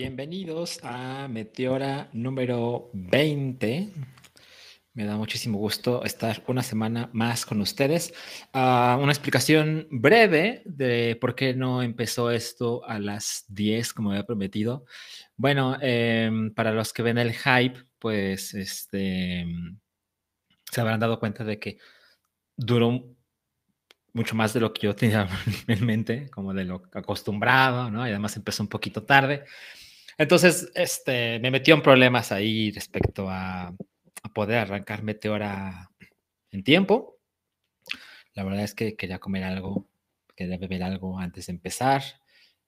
Bienvenidos a Meteora número 20. Me da muchísimo gusto estar una semana más con ustedes. Ah, una explicación breve de por qué no empezó esto a las 10 como había prometido. Bueno, em, para los que ven el hype, pues este, se habrán dado cuenta de que duró mucho más de lo que yo tenía en mente, como de lo acostumbrado, ¿no? Y además empezó un poquito tarde. Entonces, este, me metió en problemas ahí respecto a, poder arrancar Meteora en tiempo. La verdad es que quería comer algo, quería beber algo antes de empezar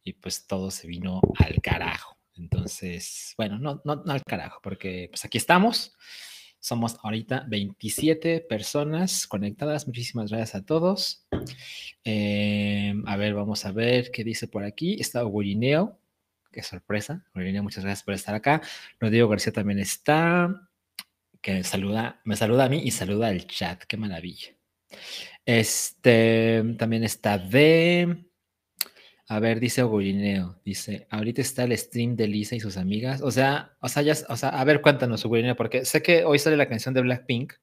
y pues todo se vino al carajo. Entonces, bueno, no, no, al carajo, porque pues aquí estamos. Somos ahorita 27 personas conectadas. Muchísimas gracias a todos. Eh, a ver, vamos a ver qué dice por aquí. Está Gurineo qué sorpresa. muchas gracias por estar acá. Rodrigo García también está, que saluda, me saluda a mí y saluda al chat. Qué maravilla. Este también está de. A ver, dice Ogurineo, dice, ahorita está el stream de Lisa y sus amigas. O sea, o sea, ya, o sea, a ver, cuéntanos, Ogurineo, porque sé que hoy sale la canción de Blackpink.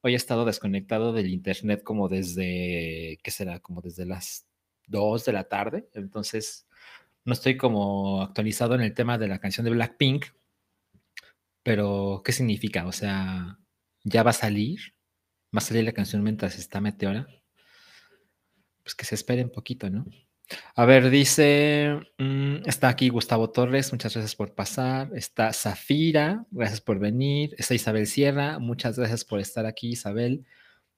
Hoy he estado desconectado del internet como desde, ¿qué será? Como desde las 2 de la tarde. Entonces, no estoy como actualizado en el tema de la canción de Blackpink, pero ¿qué significa? O sea, ¿ya va a salir? ¿Va a salir la canción mientras está Meteora? Pues que se espere un poquito, ¿no? A ver, dice, mm, está aquí Gustavo Torres, muchas gracias por pasar. Está Zafira, gracias por venir. Está Isabel Sierra, muchas gracias por estar aquí, Isabel.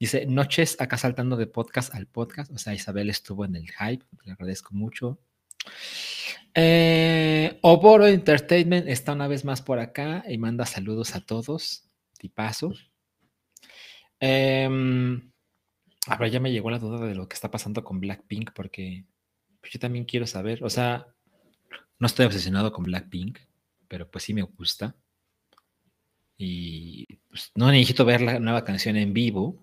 Dice, noches acá saltando de podcast al podcast. O sea, Isabel estuvo en el hype, le agradezco mucho. Eh, Oboro Entertainment está una vez más por acá y manda saludos a todos. Tipazo. Eh, a ya me llegó la duda de lo que está pasando con Blackpink porque pues, yo también quiero saber. O sea, no estoy obsesionado con Blackpink, pero pues sí me gusta. Y pues, no necesito ver la nueva canción en vivo,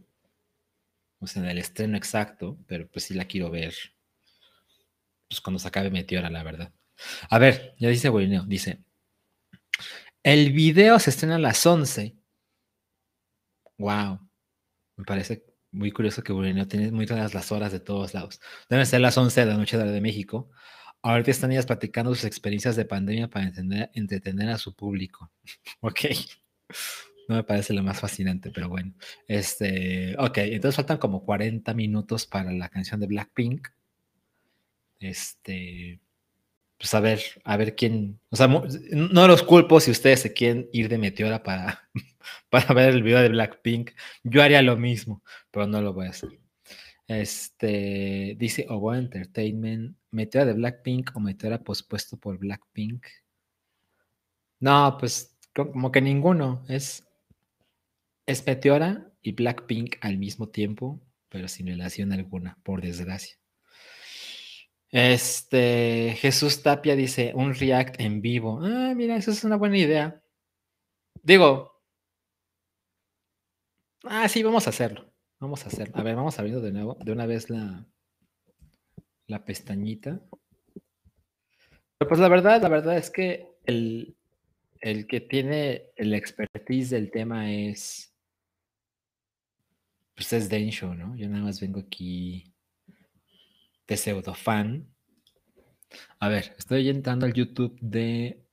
o sea, en el estreno exacto, pero pues sí la quiero ver pues, cuando se acabe Meteora, la verdad. A ver, ya dice Guineo, dice, el video se estrena a las 11. Wow, me parece muy curioso que Guineo tiene muy todas las horas de todos lados. Deben ser las 11 de la noche de, de México. Ahorita están ellas platicando sus experiencias de pandemia para entretener a su público. ok. No me parece lo más fascinante, pero bueno. Este, ok, entonces faltan como 40 minutos para la canción de Blackpink. Este, pues a ver, a ver quién, o sea, no los culpo si ustedes se quieren ir de Meteora para, para ver el video de Blackpink. Yo haría lo mismo, pero no lo voy a hacer. Este, dice Obo Entertainment, Meteora de Blackpink o Meteora pospuesto por Blackpink. No, pues como que ninguno, es, es Meteora y Blackpink al mismo tiempo, pero sin relación alguna, por desgracia. Este, Jesús Tapia dice, un react en vivo. Ah, mira, eso es una buena idea. Digo, ah, sí, vamos a hacerlo. Vamos a hacerlo. A ver, vamos abriendo de nuevo, de una vez la, la pestañita. Pero pues la verdad, la verdad es que el, el que tiene el expertise del tema es, pues es Densho, ¿no? Yo nada más vengo aquí de pseudo fan. A ver, estoy entrando al YouTube de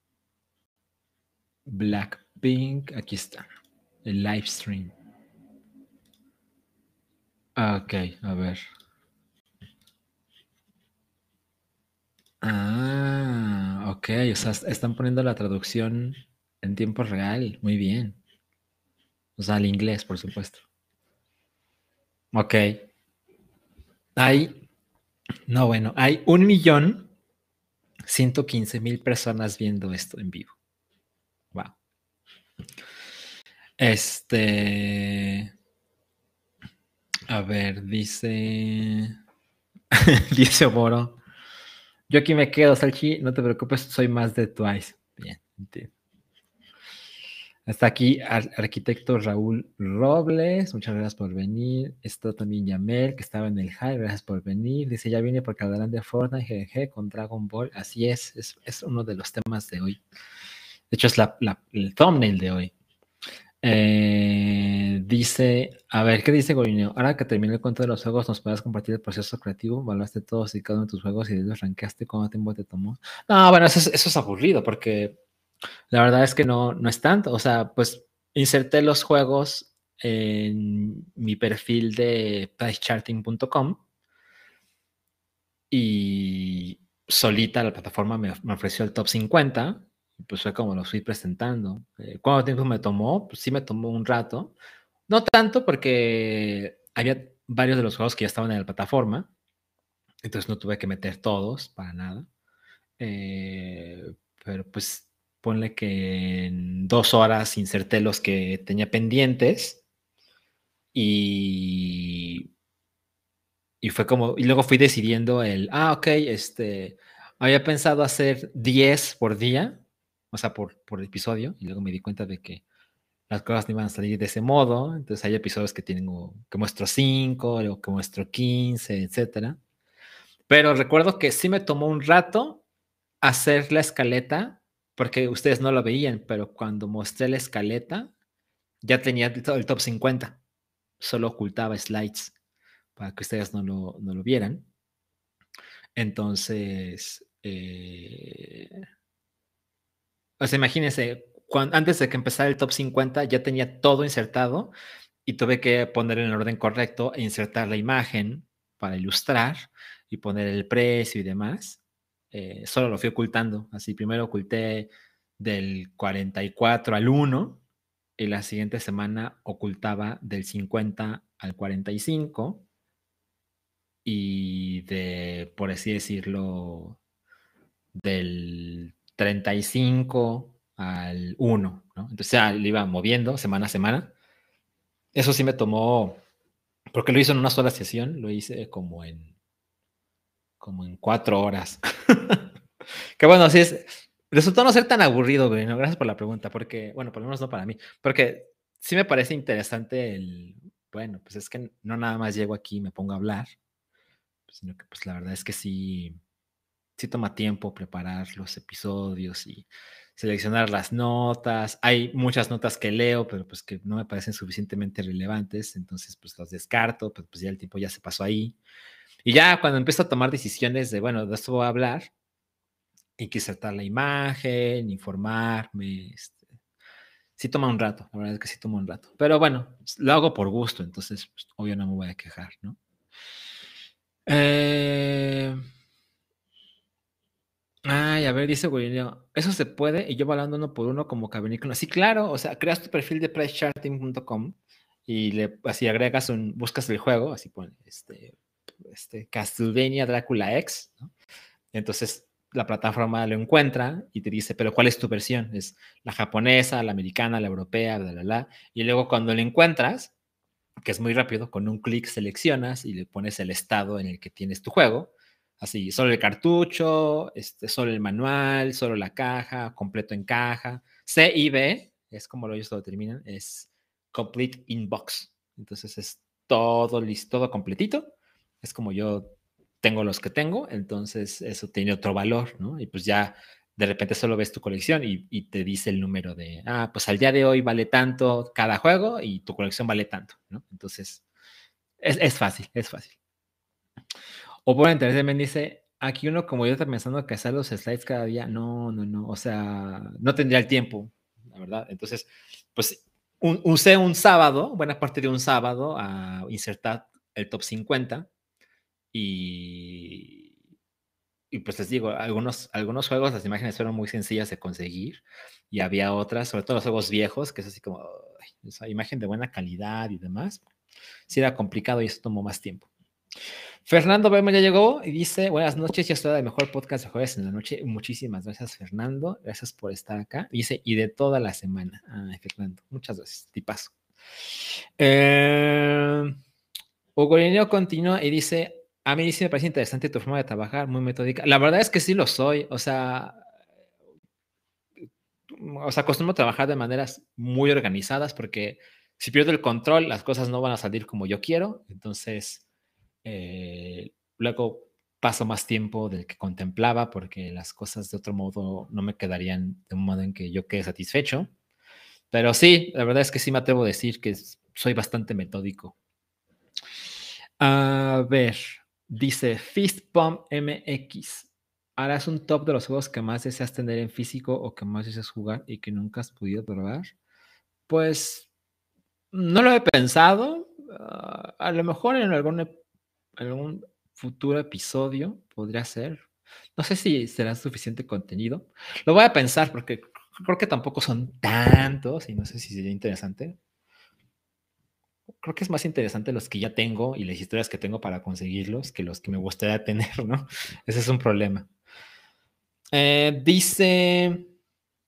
Blackpink. Aquí está, el live stream. Ok, a ver. Ah, ok, o sea, están poniendo la traducción en tiempo real. Muy bien. O sea, al inglés, por supuesto. Ok. Hay no, bueno, hay un millón 115 mil personas viendo esto en vivo. Wow. Este. A ver, dice. dice Moro. Yo aquí me quedo, Salchi. No te preocupes, soy más de Twice. Bien, entiendo. Está aquí arquitecto Raúl Robles, muchas gracias por venir. Está también Yamel, que estaba en el high, gracias por venir. Dice, ya viene porque hablarán de Fortnite, GG, con Dragon Ball. Así es, es, uno de los temas de hoy. De hecho, es la, el thumbnail de hoy. Eh, dice, a ver, ¿qué dice Gorineo? Ahora que terminé el cuento de los juegos, ¿nos puedes compartir el proceso creativo? ¿Valoraste todos y cada uno de tus juegos y los rankeaste? ¿Cuánto tiempo te tomó? No, bueno, eso es, aburrido porque la verdad es que no, no es tanto. O sea, pues inserté los juegos en mi perfil de pricecharting.com y solita la plataforma me, me ofreció el top 50 pues fue como lo fui presentando. Eh, ¿Cuánto tiempo me tomó? Pues sí me tomó un rato. No tanto porque había varios de los juegos que ya estaban en la plataforma, entonces no tuve que meter todos para nada. Eh, pero pues ponle que en dos horas inserté los que tenía pendientes y, y fue como, y luego fui decidiendo el, ah, ok, este, había pensado hacer 10 por día, o sea, por, por episodio, y luego me di cuenta de que las cosas no iban a salir de ese modo, entonces hay episodios que tienen que muestro 5, o que muestro 15, etcétera. Pero recuerdo que sí me tomó un rato hacer la escaleta, porque ustedes no lo veían, pero cuando mostré la escaleta, ya tenía todo el top 50. Solo ocultaba slides para que ustedes no lo, no lo vieran. Entonces, eh, o imagínense, antes de que empezara el top 50 ya tenía todo insertado y tuve que poner en el orden correcto e insertar la imagen para ilustrar y poner el precio y demás. Eh, solo lo fui ocultando. Así, primero oculté del 44 al 1 y la siguiente semana ocultaba del 50 al 45 y de, por así decirlo, del 35 al 1, ¿no? Entonces ya iba moviendo semana a semana. Eso sí me tomó, porque lo hizo en una sola sesión, lo hice como en, como en cuatro horas. que bueno, así es, resultó no ser tan aburrido, güey, Gracias por la pregunta, porque, bueno, por lo menos no para mí, porque sí me parece interesante el, bueno, pues es que no nada más llego aquí y me pongo a hablar, sino que pues la verdad es que sí, sí toma tiempo preparar los episodios y seleccionar las notas. Hay muchas notas que leo, pero pues que no me parecen suficientemente relevantes, entonces pues las descarto, pues, pues ya el tiempo ya se pasó ahí. Y ya cuando empiezo a tomar decisiones de, bueno, de esto voy a hablar, y que insertar la imagen, informarme, este, sí toma un rato, la verdad es que sí toma un rato. Pero bueno, lo hago por gusto, entonces pues, obvio no me voy a quejar, ¿no? Eh... Ay, a ver, dice Guillermo, eso se puede y yo hablando uno por uno como cavernícola. Sí, claro, o sea, creas tu perfil de pricecharting.com y así agregas un, buscas el juego, así pone, este, este Castlevania Drácula X, ¿no? Entonces la plataforma lo encuentra y te dice, pero ¿cuál es tu versión? Es la japonesa, la americana, la europea, bla, bla, bla. Y luego cuando lo encuentras, que es muy rápido, con un clic seleccionas y le pones el estado en el que tienes tu juego Así, solo el cartucho, este, solo el manual, solo la caja, completo en caja. C y B, es como ellos lo determinan, es complete in box. Entonces es todo listo, todo completito. Es como yo tengo los que tengo, entonces eso tiene otro valor, ¿no? Y pues ya de repente solo ves tu colección y, te dice el número de, ah, pues al día de hoy vale tanto cada juego y tu colección vale tanto, ¿no? Entonces, es, es fácil, es fácil. O por interés también dice, aquí uno como yo está pensando que hacer los slides cada día, no, no, no, o sea, no tendría el tiempo, la verdad. Entonces, pues usé un sábado, buena parte de un sábado, a insertar el top 50 y, y pues les digo, algunos, algunos juegos, las imágenes fueron muy sencillas de conseguir y había otras, sobre todo los juegos viejos, que es así como, esa imagen de buena calidad y demás, sí era complicado y eso tomó más tiempo. Fernando Bema ya llegó y dice, buenas noches, ya estoy el mejor podcast de jueves en la noche. Muchísimas gracias, Fernando. Gracias por estar acá. Dice, y de toda la semana. Ay, Fernando, muchas gracias. Tipazo. Eh, Hugo continúa y dice, a mí sí me parece interesante tu forma de trabajar, muy metódica. La verdad es que sí lo soy. O sea, o sea, acostumbro a trabajar de maneras muy organizadas porque si pierdo el control, las cosas no van a salir como yo quiero. Entonces, eh, luego paso más tiempo del que contemplaba porque las cosas de otro modo no me quedarían de un modo en que yo quede satisfecho. Pero sí, la verdad es que sí me atrevo a decir que soy bastante metódico. A ver, dice Fist Pump MX. ¿Harás un top de los juegos que más deseas tener en físico o que más deseas jugar y que nunca has podido probar? Pues no lo he pensado. Ah, a lo mejor en algún, algún futuro episodio podría ser. No sé si será suficiente contenido. Lo voy a pensar porque creo que tampoco son tantos y no sé si sería interesante. Creo que es más interesante los que ya tengo y las historias que tengo para conseguirlos que los que me gustaría tener, ¿no? Ese es un problema. Eh, dice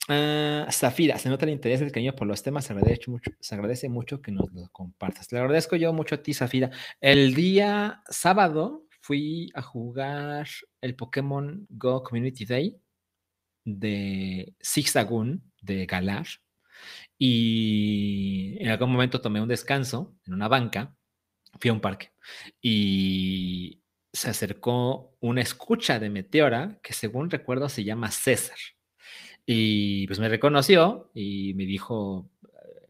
uh, Zafira, se nota el interés del cariño por los temas, se agradece, mucho, se agradece mucho que nos lo compartas. Le agradezco yo mucho a ti, Zafira. El día sábado fui a jugar el Pokémon Go Community Day de Zigzagoon de Galar y en algún momento tomé un descanso en una banca, fui a un parque y se acercó una escucha de Meteora que según recuerdo se llama César. Y pues me reconoció y me dijo,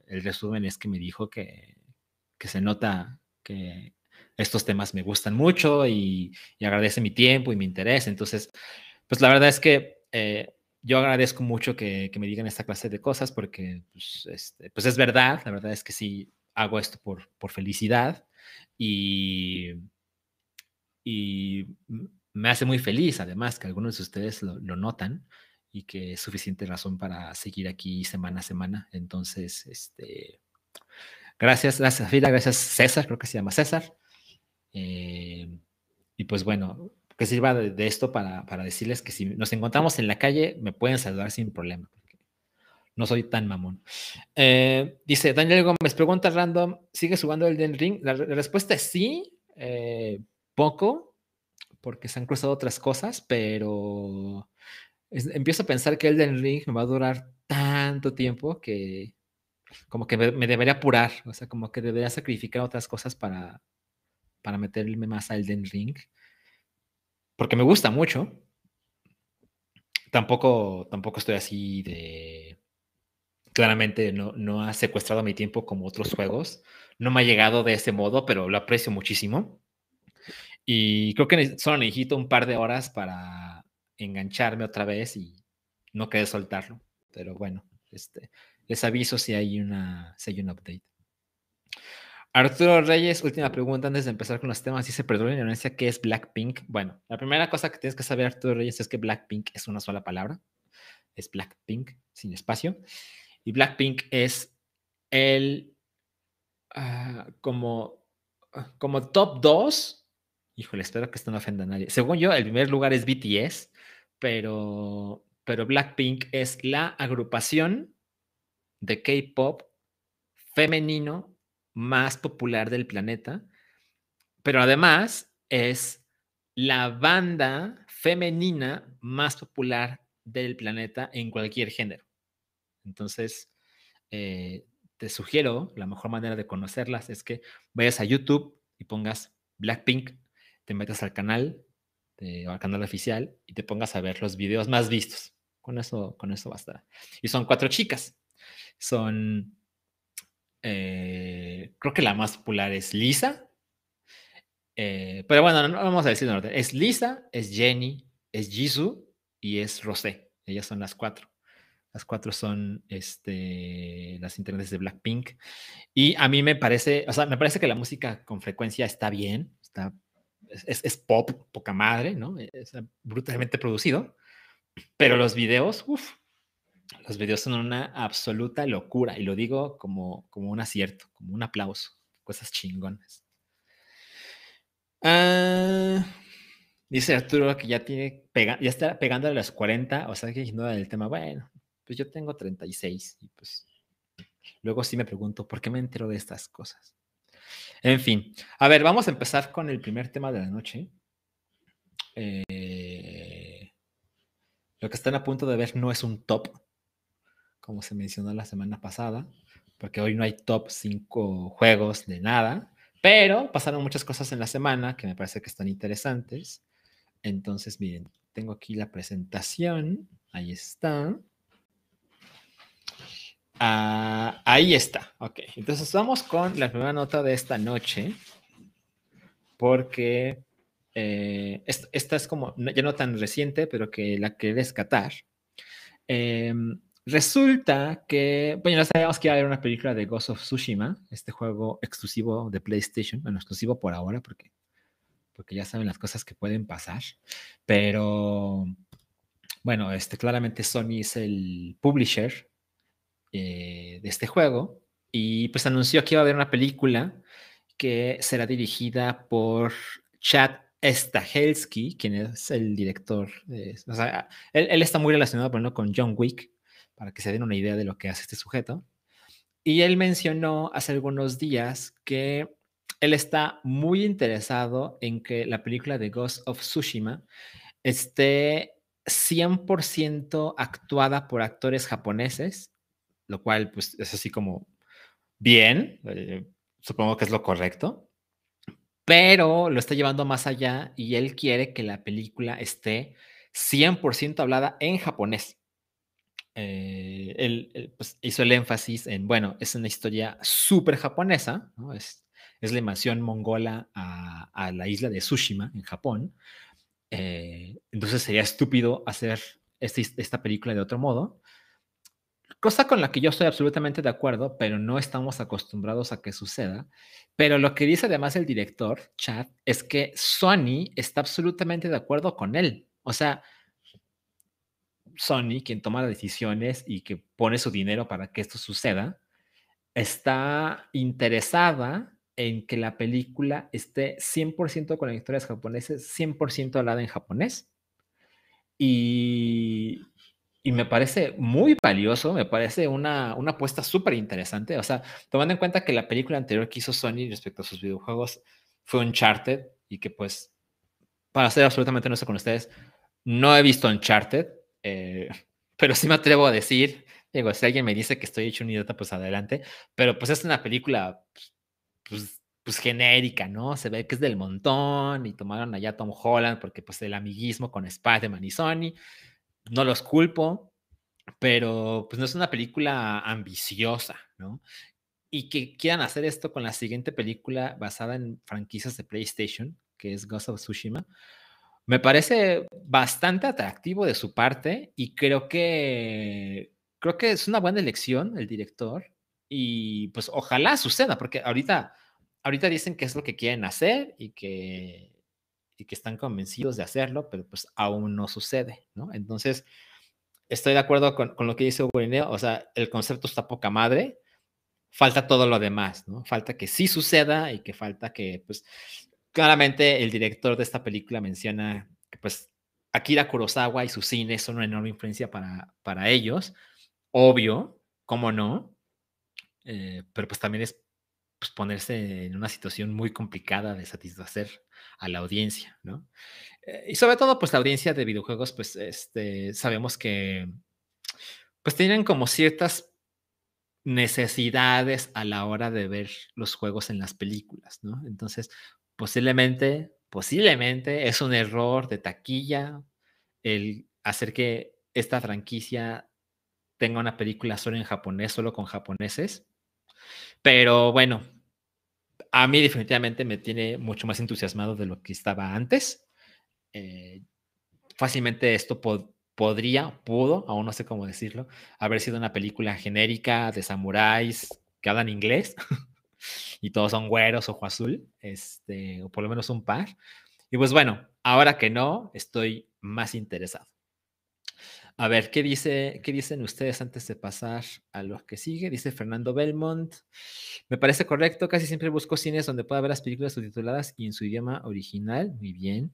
el resumen es que me dijo que, que se nota que estos temas me gustan mucho y, agradece mi tiempo y mi interés. Entonces, pues la verdad es que eh, yo agradezco mucho que, me digan esta clase de cosas porque pues, este, pues, es verdad, la verdad es que sí hago esto por, por felicidad y, y me hace muy feliz además que algunos de ustedes lo, notan y que es suficiente razón para seguir aquí semana a semana. Entonces, este, gracias, gracias Fila, gracias César, creo que se llama César. Eh, y pues bueno, que sirva de, esto para, para, decirles que si nos encontramos en la calle, me pueden saludar sin problema. no soy tan mamón. Eh, dice Daniel Gómez, pregunta random, ¿sigues jugando el Den Ring? La, respuesta es sí, eh, poco, porque se han cruzado otras cosas, pero empiezo a pensar que el Den Ring me va a durar tanto tiempo que como que me, me, debería apurar, o sea, como que debería sacrificar otras cosas para, para meterme más al Den Ring, porque me gusta mucho. Tampoco, tampoco estoy así de... Claramente no, no ha secuestrado mi tiempo como otros juegos. No me ha llegado de ese modo, pero lo aprecio muchísimo. Y creo que solo necesito un par de horas para engancharme otra vez y no querer soltarlo. Pero bueno, este, les aviso si hay, una, si hay un update. Arturo Reyes, última pregunta antes de empezar con los temas. Dice, perdón, ignorancia, ¿qué es Blackpink? Bueno, la primera cosa que tienes que saber, Arturo Reyes, es que Blackpink es una sola palabra. Es Blackpink, sin espacio. Y Blackpink es el, ah, como, como top 2. Híjole, espero que esto no ofenda a nadie. Según yo, el primer lugar es BTS, pero, pero Blackpink es la agrupación de K-pop femenino más popular del planeta, pero además es la banda femenina más popular del planeta en cualquier género. Entonces, eh, te sugiero, la mejor manera de conocerlas es que vayas a YouTube y pongas Blackpink, te metas al canal, al canal oficial y te pongas a ver los videos más vistos. Con eso, con eso basta. Y son cuatro chicas. Son eh, creo que la más popular es Lisa. Eh, pero bueno, no vamos a decir en orden. Es Lisa, es Jenny, es Jisoo y es Rosé. Ellas son las cuatro. Las cuatro son este, las internets de Blackpink. Y a mí me parece, o sea, me parece que la música con frecuencia está bien, está, es, es pop, poca madre, ¿no? Es brutalmente producido. Pero los videos, uff, los videos son una absoluta locura y lo digo como, como un acierto, como un aplauso, cosas chingonas. Ah, dice Arturo que ya tiene ya está pegando a las 40, o sea que no del tema, bueno, pues yo tengo 36 y pues luego sí me pregunto, ¿por qué me entero de estas cosas? En fin, a ver, vamos a empezar con el primer tema de la noche. Eh, lo que están a punto de ver no es un top, como se mencionó la semana pasada, porque hoy no hay top 5 juegos de nada, pero pasaron muchas cosas en la semana que me parece que están interesantes. Entonces, miren, tengo aquí la presentación, ahí está. Ah, ahí está, ok. Entonces vamos con la primera nota de esta noche, porque eh, esta, es como, ya no tan reciente, pero que la que rescatar. Em, resulta que, bueno, ya sabíamos que iba a haber una película de Ghost of Tsushima, este juego exclusivo de PlayStation, bueno, exclusivo por ahora, porque, porque ya saben las cosas que pueden pasar, pero bueno, este, claramente Sony es el publisher eh, de este juego y pues anunció que iba a haber una película que será dirigida por Chad Stahelski, quien es el director. o sea, él, está muy relacionado por con John Wick, para que se den una idea de lo que hace este sujeto. Y él mencionó hace algunos días que él está muy interesado en que la película de Ghost of Tsushima esté 100% actuada por actores japoneses, lo cual pues es así como bien, eh, supongo que es lo correcto pero lo está llevando más allá y él quiere que la película esté 100% hablada en japonés. Eh, él, pues, hizo el énfasis en, bueno, es una historia súper japonesa, ¿no? es, es, la invasión mongola a, la isla de Tsushima, en Japón. Eh, entonces sería estúpido hacer este, esta película de otro modo. Cosa con la que yo estoy absolutamente de acuerdo, pero no estamos acostumbrados a que suceda. Pero lo que dice además el director, Chad, es que Sony está absolutamente de acuerdo con él. O sea, Sony, quien toma las decisiones y que pone su dinero para que esto suceda, está interesada en que la película esté 100% con historias japoneses, 100% hablada en japonés. Y y me parece muy valioso, me parece una, una apuesta súper interesante. O sea, tomando en cuenta que la película anterior que hizo Sony respecto a sus videojuegos fue Uncharted y que pues, para ser absolutamente honesto con ustedes, no he visto Uncharted, eh, pero sí me atrevo a decir, digo, si alguien me dice que estoy hecho un idiota, pues adelante, pero pues es una película, pues, pues genérica, ¿no? Se ve que es del montón y tomaron allá a Tom Holland porque pues el amiguismo con Spider-Man y Sony no los culpo, pero pues no es una película ambiciosa, ¿no? Y que quieran hacer esto con la siguiente película basada en franquicias de PlayStation, que es Ghost of Tsushima, me parece bastante atractivo de su parte y creo que creo que es una buena elección el director y pues ojalá suceda porque ahorita ahorita dicen que es lo que quieren hacer y que y que están convencidos de hacerlo, pero pues aún no sucede, ¿no? Entonces, estoy de acuerdo con, lo que dice Hugo o sea, el concepto está poca madre, falta todo lo demás, ¿no? Falta que sí suceda y que falta que, pues, claramente el director de esta película menciona que, pues, Akira Kurosawa y su cine son una enorme influencia para, para ellos, obvio, cómo no, eh, pero pues también es pues, ponerse en una situación muy complicada de satisfacer a la audiencia, ¿no? Eh, y sobre todo, pues la audiencia de videojuegos, pues este, sabemos que pues tienen como ciertas necesidades a la hora de ver los juegos en las películas, ¿no? Entonces, posiblemente, posiblemente es un error de taquilla el hacer que esta franquicia tenga una película solo en japonés, solo con japoneses. Pero bueno, a mí definitivamente me tiene mucho más entusiasmado de lo que estaba antes. Eh, fácilmente esto podría, pudo, aún no sé cómo decirlo, haber sido una película genérica de samuráis que hablan inglés y todos son güeros, ojo azul, este, o por lo menos un par. Y pues bueno, ahora que no, estoy más interesado. A ver, ¿qué, dice, ¿qué dicen ustedes antes de pasar a lo que sigue? Dice Fernando Belmont. Me parece correcto, casi siempre busco cines donde pueda ver las películas subtituladas y en su idioma original. Muy bien.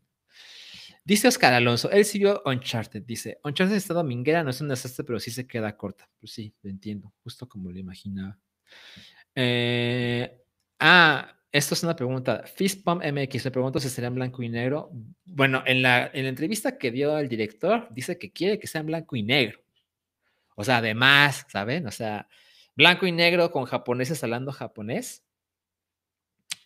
Dice Oscar Alonso, él siguió Uncharted. Dice, Uncharted está dominguera, no es un desastre, pero sí se queda corta. Pues sí, lo entiendo, justo como lo imaginaba. Eh, ah, esto es una pregunta. Fistpump MX, le pregunto si será en blanco y negro. Bueno, en la, en la entrevista que dio el director, dice que quiere que sea en blanco y negro. O sea, además, ¿saben? O sea, blanco y negro con japoneses hablando japonés.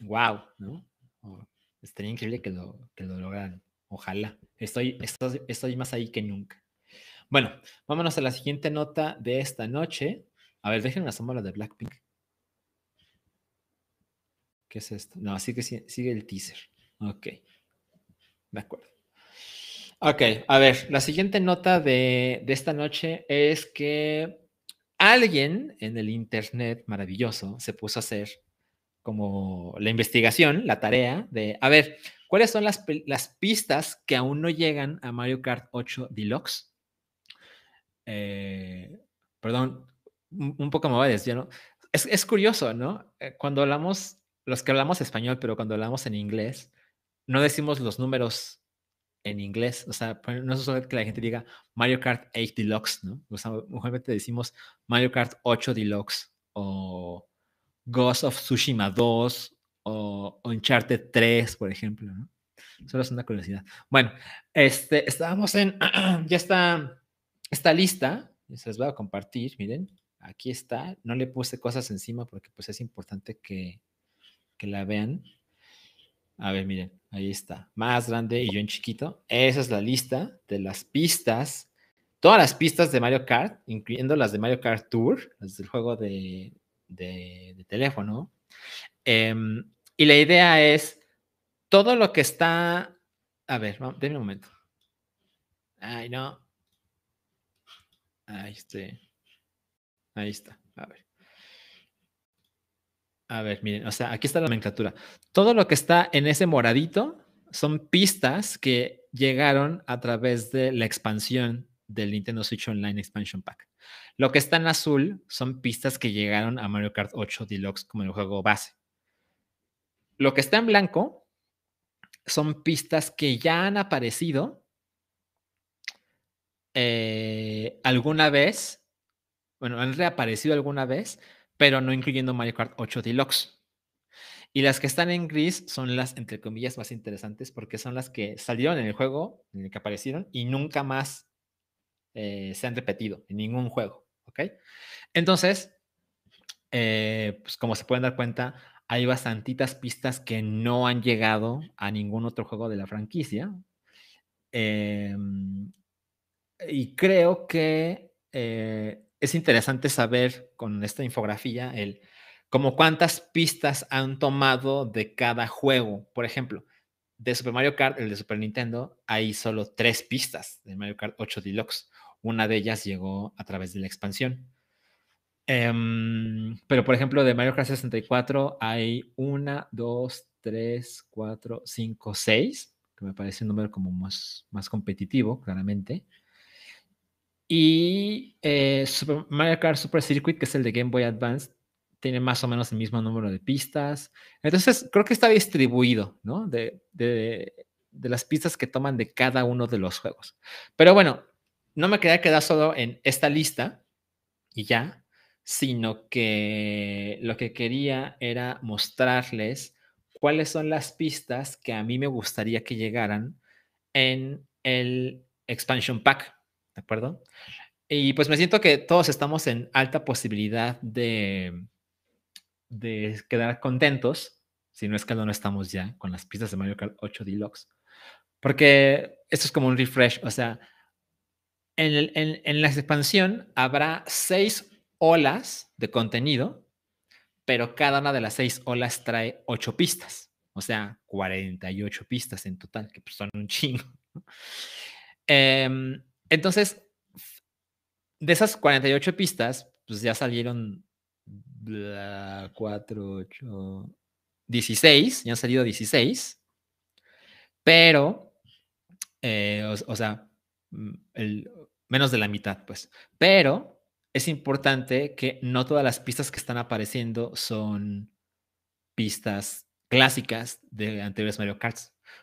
Wow, ¿no? Oh, estaría increíble que lo, que lo lograran. Ojalá. Estoy, estoy, estoy más ahí que nunca. Bueno, vámonos a la siguiente nota de esta noche. A ver, déjenme asomar la de Blackpink. ¿Qué es esto? No, sigue, sigue el teaser. Ok. De acuerdo. Ok, a ver, la siguiente nota de, de esta noche es que alguien en el Internet maravilloso se puso a hacer como la investigación, la tarea de, a ver, ¿cuáles son las, las pistas que aún no llegan a Mario Kart 8 Deluxe? Eh, perdón, un, poco me voy ¿no? Es, es curioso, ¿no? Eh, cuando hablamos los que hablamos español, pero cuando hablamos en inglés, no decimos los números en inglés. O sea, no es solo que la gente diga Mario Kart 8 Deluxe, ¿no? O sea, usualmente decimos Mario Kart 8 Deluxe o Ghost of Tsushima 2 o Uncharted 3, por ejemplo, ¿no? Solo es una curiosidad. Bueno, este, estábamos en, ya está esta lista, se les voy a compartir, miren, aquí está, no le puse cosas encima porque pues es importante que, que la vean. A ver, miren, ahí está. Más grande y yo en chiquito. Esa es la lista de las pistas. Todas las pistas de Mario Kart, incluyendo las de Mario Kart Tour, las del juego de, teléfono. Em, y la idea es todo lo que está. A ver, denme un momento. Ay, no. Ahí está. Ahí está. A ver. A ver, miren, o sea, aquí está la nomenclatura. Todo lo que está en ese moradito son pistas que llegaron a través de la expansión del Nintendo Switch Online Expansion Pack. Lo que está en azul son pistas que llegaron a Mario Kart 8 Deluxe como el juego base. Lo que está en blanco son pistas que ya han aparecido eh, alguna vez, bueno, han reaparecido alguna vez pero no incluyendo Mario Kart 8 Deluxe. Y las que están en gris son las, entre comillas, más interesantes porque son las que salieron en el juego, en el que aparecieron, y nunca más eh, se han repetido en ningún juego. ¿Ok? Entonces, eh, pues como se pueden dar cuenta, hay bastantitas pistas que no han llegado a ningún otro juego de la franquicia. Em, y creo que eh, es interesante saber con esta infografía el como cuántas pistas han tomado de cada juego. Por ejemplo, de Super Mario Kart, el de Super Nintendo, hay solo tres pistas de Mario Kart 8 Deluxe. Una de ellas llegó a través de la expansión. Em, pero, por ejemplo, de Mario Kart 64 hay una, dos, tres, cuatro, cinco, seis, que me parece un número como más, más competitivo, claramente. Y eh, Super Mario Kart Super Circuit, que es el de Game Boy Advance, tiene más o menos el mismo número de pistas. Entonces, creo que está distribuido, ¿no? De, de, de las pistas que toman de cada uno de los juegos. Pero bueno, no me quería quedar solo en esta lista y ya, sino que lo que quería era mostrarles cuáles son las pistas que a mí me gustaría que llegaran en el expansion pack ¿de acuerdo? Y pues me siento que todos estamos en alta posibilidad de, de quedar contentos, si no es que no estamos ya con las pistas de Mario Kart 8 Deluxe, porque esto es como un refresh, o sea, en, en la expansión habrá seis olas de contenido, pero cada una de las seis olas trae ocho pistas, o sea, 48 pistas en total, que pues son un chingo. Eh, entonces, de esas 48 pistas, pues ya salieron 4, 8, 16, ya han salido 16, pero, eh, o, sea, mm, menos de la mitad, pues. Pero es importante que no todas las pistas que están apareciendo son pistas clásicas de anteriores Mario Kart,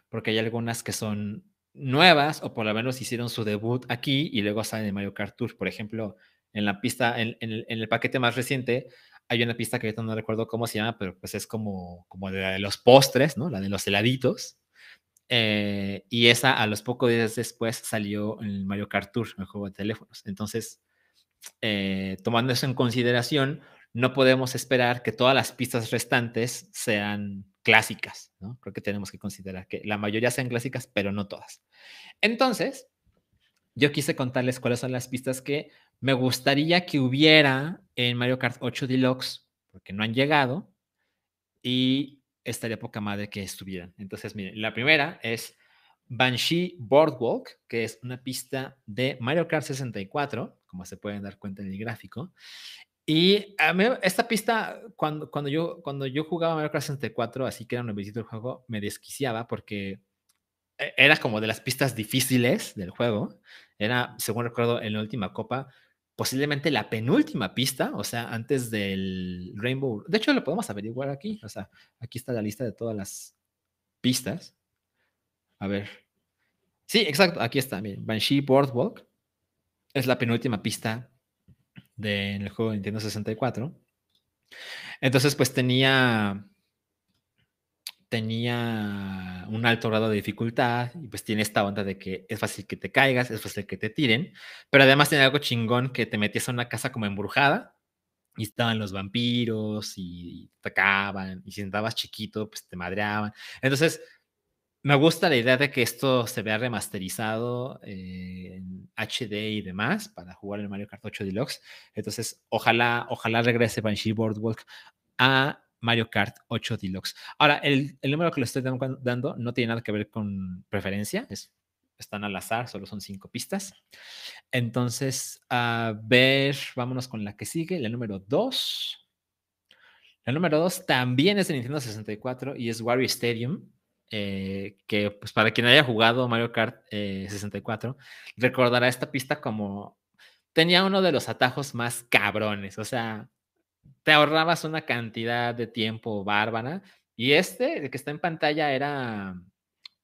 porque hay algunas que son nuevas, o por lo menos hicieron su debut aquí y luego salen de Mario Kart Tour. Por ejemplo, en la pista, en, el, paquete más reciente, hay una pista que ahorita no recuerdo cómo se llama, pero pues es como, como de, de los postres, ¿no? La de los heladitos. Eh, y esa a los pocos días después salió en el Mario Kart Tour, el juego de teléfonos. Entonces, eh, tomando eso en consideración, no podemos esperar que todas las pistas restantes sean clásicas, ¿no? Creo que tenemos que considerar que la mayoría sean clásicas, pero no todas. Entonces, yo quise contarles cuáles son las pistas que me gustaría que hubiera en Mario Kart 8 Deluxe, porque no han llegado, y estaría poca madre que estuvieran. Entonces, miren, la primera es Banshee Boardwalk, que es una pista de Mario Kart 64, como se pueden dar cuenta en el gráfico. Y a mí, esta pista, cuando, cuando, yo, cuando yo jugaba Mario Kart 64, así que era un visito del juego, me desquiciaba porque e, era como de las pistas difíciles del juego. Era, según recuerdo, en la última copa, posiblemente la penúltima pista, o sea, antes del Rainbow. De hecho, lo podemos averiguar aquí. O sea, aquí está la lista de todas las pistas. A ver. Sí, exacto, aquí está. Miren, Banshee Boardwalk es la penúltima pista del juego de Nintendo 64. Entonces, pues tenía tenía un alto grado de dificultad y pues tiene esta onda de que es fácil que te caigas, es fácil que te tiren, pero además tiene algo chingón que te metías a una casa como embrujada y estaban los vampiros y te atacaban y si andabas chiquito pues te madreaban. Entonces, me gusta la idea de que esto se vea remasterizado en HD y demás para jugar el Mario Kart 8 Deluxe. Entonces, ojalá, ojalá regrese Banshee Boardwalk a Mario Kart 8 Deluxe. Ahora, el, número que le estoy dando no tiene nada que ver con preferencia, es, están al azar, solo son cinco pistas. Entonces, a ver, vámonos con la que sigue, la número 2. La número 2 también es de Nintendo 64 y es Wario Stadium. Eh, que pues para quien haya jugado Mario Kart 64, eh, recordará esta pista como tenía uno de los atajos más cabrones, o sea, te ahorrabas una cantidad de tiempo bárbara y este, el que está en pantalla, era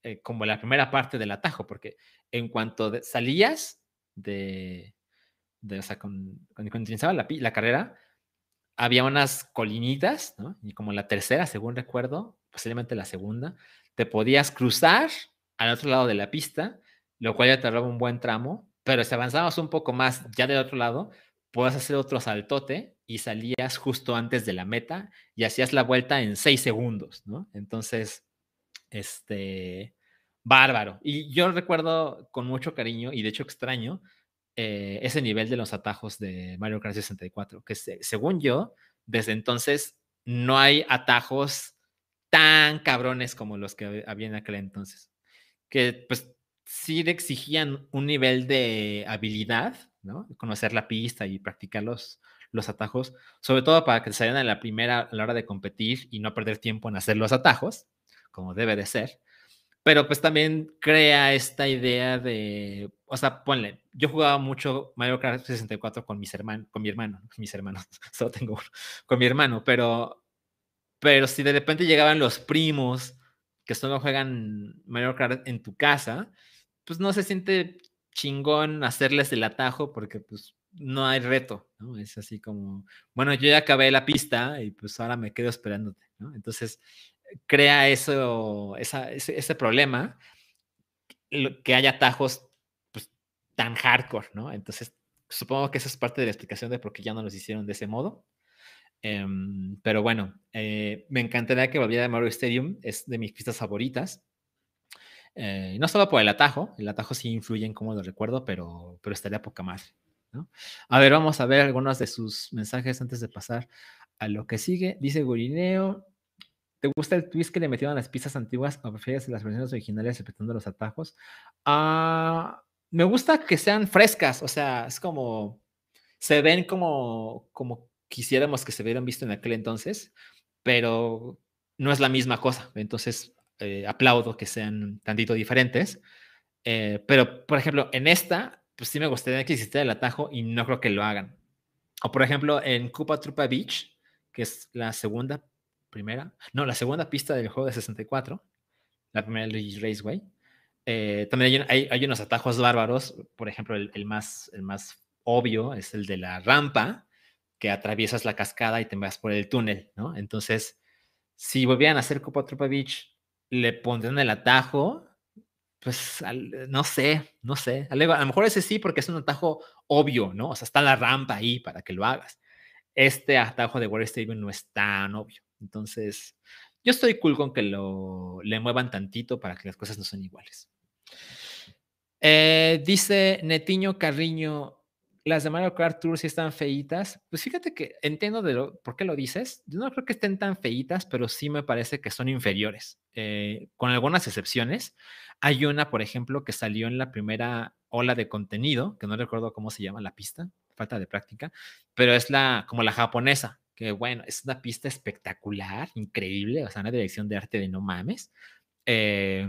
eh, como la primera parte del atajo, porque en cuanto salías de, de, o sea, cuando iniciaba la, la carrera, había unas colinitas, ¿no? Y como la tercera, según recuerdo, posiblemente la segunda, te podías cruzar al otro lado de la pista, lo cual ya te daba un buen tramo, pero si avanzabas un poco más ya del otro lado, puedes hacer otro saltote y salías justo antes de la meta y hacías la vuelta en seis segundos, ¿no? Entonces, este, bárbaro. Y yo recuerdo con mucho cariño y de hecho extraño eh, ese nivel de los atajos de Mario Kart 64, que según yo, desde entonces no hay atajos tan cabrones como los que había en aquel entonces. Que pues sí exigían un nivel de habilidad, ¿no? Conocer la pista y practicar los, los atajos, sobre todo para que salieran a la primera a la hora de competir y no perder tiempo en hacer los atajos, como debe de ser. Pero pues también crea esta idea de, o sea, ponle, yo jugaba mucho Mario Kart 64 con mis hermanos, con mi hermano, mis hermanos, solo tengo uno, con mi hermano, pero pero si de repente llegaban los primos que solo juegan Mario Kart en tu casa, pues no se siente chingón hacerles el atajo porque pues no hay reto, ¿no? Es así como, bueno, yo ya acabé la pista y pues ahora me quedo esperándote, ¿no? Entonces, crea eso, ese, problema, que haya atajos pues, tan hardcore, ¿no? Entonces, supongo que esa es parte de la explicación de por qué ya no los hicieron de ese modo. Em, pero bueno, eh, me encantaría que volviera a Mario Stadium, es de mis pistas favoritas. Eh, no solo por el atajo, el atajo sí influye en cómo lo recuerdo, pero, pero estaría poca más. ¿no? A ver, vamos a ver algunos de sus mensajes antes de pasar a lo que sigue. Dice Gurineo, ¿te gusta el twist que le metieron a las pistas antiguas o prefieres las versiones originales respetando los atajos? Ah, me gusta que sean frescas, o sea, es como, se ven como, como quisiéramos que se hubieran visto en aquel entonces, pero no es la misma cosa. Entonces, eh, aplaudo que sean tantito diferentes. Eh, pero, por ejemplo, en esta, pues sí me gustaría que existiera el atajo y no creo que lo hagan. O, por ejemplo, en Cupa Trupa Beach, que es la segunda, primera, no, la segunda pista del juego de 64, la primera Raceway. Eh, también hay, hay, unos atajos bárbaros, por ejemplo, el, el, más, el más obvio es el de la rampa, que atraviesas la cascada y te vas por el túnel, ¿no? Entonces, si volvieran a hacer Copa Tropa Beach, le pondrían el atajo, pues no sé, no sé. A lo mejor ese sí, porque es un atajo obvio, ¿no? O sea, está la rampa ahí para que lo hagas. Este atajo de Water Stadium no es tan obvio. Entonces, yo estoy cool con que lo le muevan tantito para que las cosas no sean iguales. Eh, dice Netiño Carriño, las de Mario Kart Tour sí están feitas. Pues fíjate que entiendo de lo, por qué lo dices. Yo no creo que estén tan feitas, pero sí me parece que son inferiores, eh, con algunas excepciones. Hay una, por ejemplo, que salió en la primera ola de contenido, que no recuerdo cómo se llama la pista, falta de práctica, pero es la como la japonesa, que bueno, es una pista espectacular, increíble, o sea, una dirección de arte de no mames. Eh,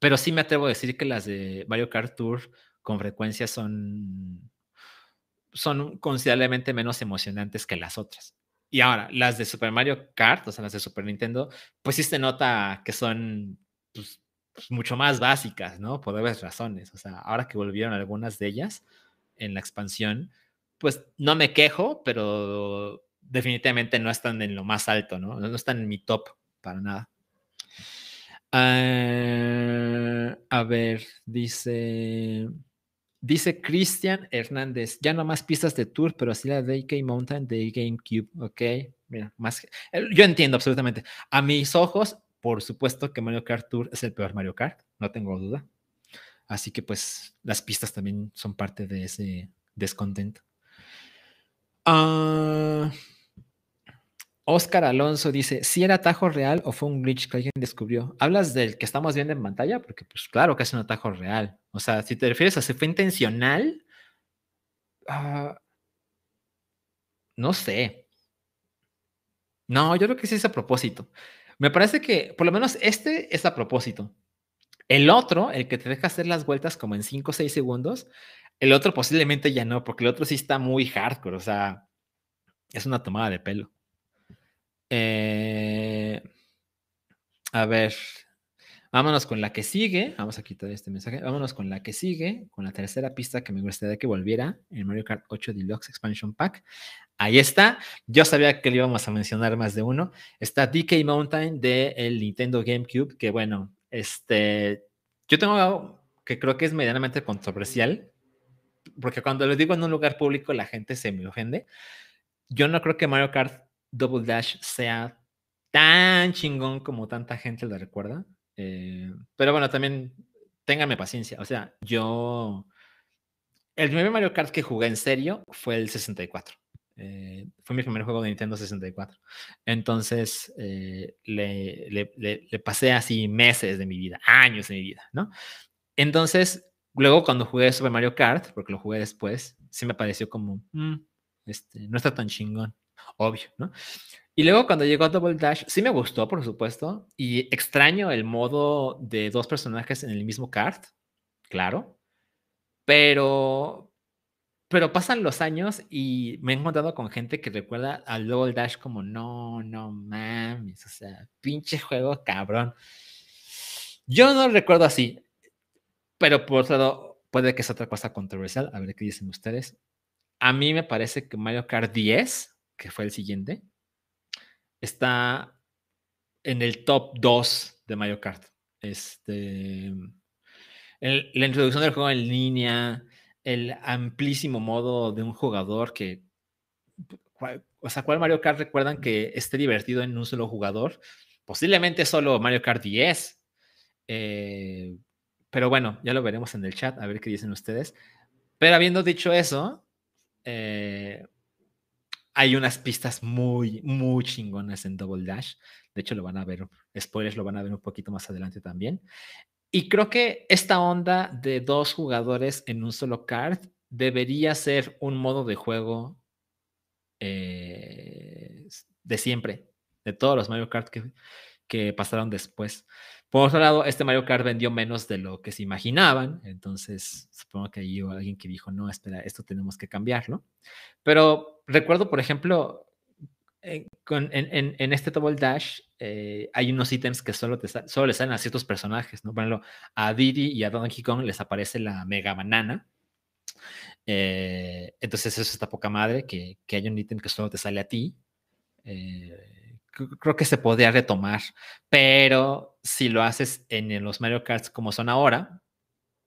pero sí me atrevo a decir que las de Mario Kart Tour con frecuencia son son considerablemente menos emocionantes que las otras. Y ahora, las de Super Mario Kart, o sea, las de Super Nintendo, pues sí se nota que son pues, pues, mucho más básicas, ¿no? Por varias razones. O sea, ahora que volvieron algunas de ellas en la expansión, pues no me quejo, pero definitivamente no están en lo más alto, ¿no? No están en mi top para nada. Ah, a ver, dice... Dice Cristian Hernández, ya no más pistas de tour, pero así la de AK Mountain de GameCube. Ok, mira, más. Yo entiendo absolutamente. A mis ojos, por supuesto que Mario Kart Tour es el peor Mario Kart, no tengo duda. Así que pues las pistas también son parte de ese descontento. Ah. Oscar Alonso dice, ¿si era atajo real o fue un glitch que alguien descubrió? ¿Hablas del que estamos viendo en pantalla? Porque pues claro que es un atajo real. O sea, si te refieres a si fue intencional, ah, no sé. No, yo creo que sí es a propósito. Me parece que por lo menos este es a propósito. El otro, el que te deja hacer las vueltas como en 5 o 6 segundos, el otro posiblemente ya no, porque el otro sí está muy hardcore, o sea, es una tomada de pelo. Eh, a ver, vámonos con la que sigue. Vamos a quitar este mensaje. Vámonos con la que sigue, con la tercera pista que me gustaría que volviera en Mario Kart 8 Deluxe Expansion Pack. Ahí está. Yo sabía que le íbamos a mencionar más de uno. Está DK Mountain del el Nintendo GameCube, que bueno, este, yo tengo algo que creo que es medianamente controversial, porque cuando lo digo en un lugar público la gente se me ofende. Yo no creo que Mario Kart Double Dash sea tan chingón como tanta gente lo recuerda. Eh, pero bueno, también téngame paciencia. O sea, yo. El primer Mario Kart que jugué en serio fue el 64. Eh, fue mi primer juego de Nintendo 64. Entonces, eh, le, le, pasé así meses de mi vida, años de mi vida, ¿no? Entonces, luego cuando jugué Super Mario Kart, porque lo jugué después, sí me pareció como, mm, este, no está tan chingón obvio, ¿no? Y luego cuando llegó Double Dash, sí me gustó, por supuesto, y extraño el modo de dos personajes en el mismo kart, claro, pero, pero pasan los años y me he encontrado con gente que recuerda al Double Dash como, no, no mames, o sea, pinche juego cabrón. Yo no recuerdo así, pero por otro lado, puede que sea otra cosa controversial, a ver qué dicen ustedes. A mí me parece que Mario Kart 10 que fue el siguiente, está en el top 2 de Mario Kart. Este, la introducción del juego en línea, el amplísimo modo de un jugador que, o sea, ¿cuál Mario Kart recuerdan que esté divertido en un solo jugador? Posiblemente solo Mario Kart 10. Eh, pero bueno, ya lo veremos en el chat, a ver qué dicen ustedes. Pero habiendo dicho eso, eh, hay unas pistas muy, muy chingonas en Double Dash. De hecho, lo van a ver, spoilers lo van a ver un poquito más adelante también. Y creo que esta onda de dos jugadores en un solo card debería ser un modo de juego eh, de siempre, de todos los Mario Kart que, que pasaron después. Por otro lado, este Mario Kart vendió menos de lo que se imaginaban, entonces supongo que ahí hubo alguien que dijo, no, espera, esto tenemos que cambiarlo. Pero recuerdo, por ejemplo, en, en, este Double Dash eh, hay unos ítems que solo, te, solo le salen a ciertos personajes, ¿no? Por ejemplo, a Diddy y a Donkey Kong les aparece la Mega Banana. Eh, entonces eso está poca madre, que, haya un ítem que solo te sale a ti. Eh, creo que se podría retomar, pero si lo haces en los Mario Kart como son ahora,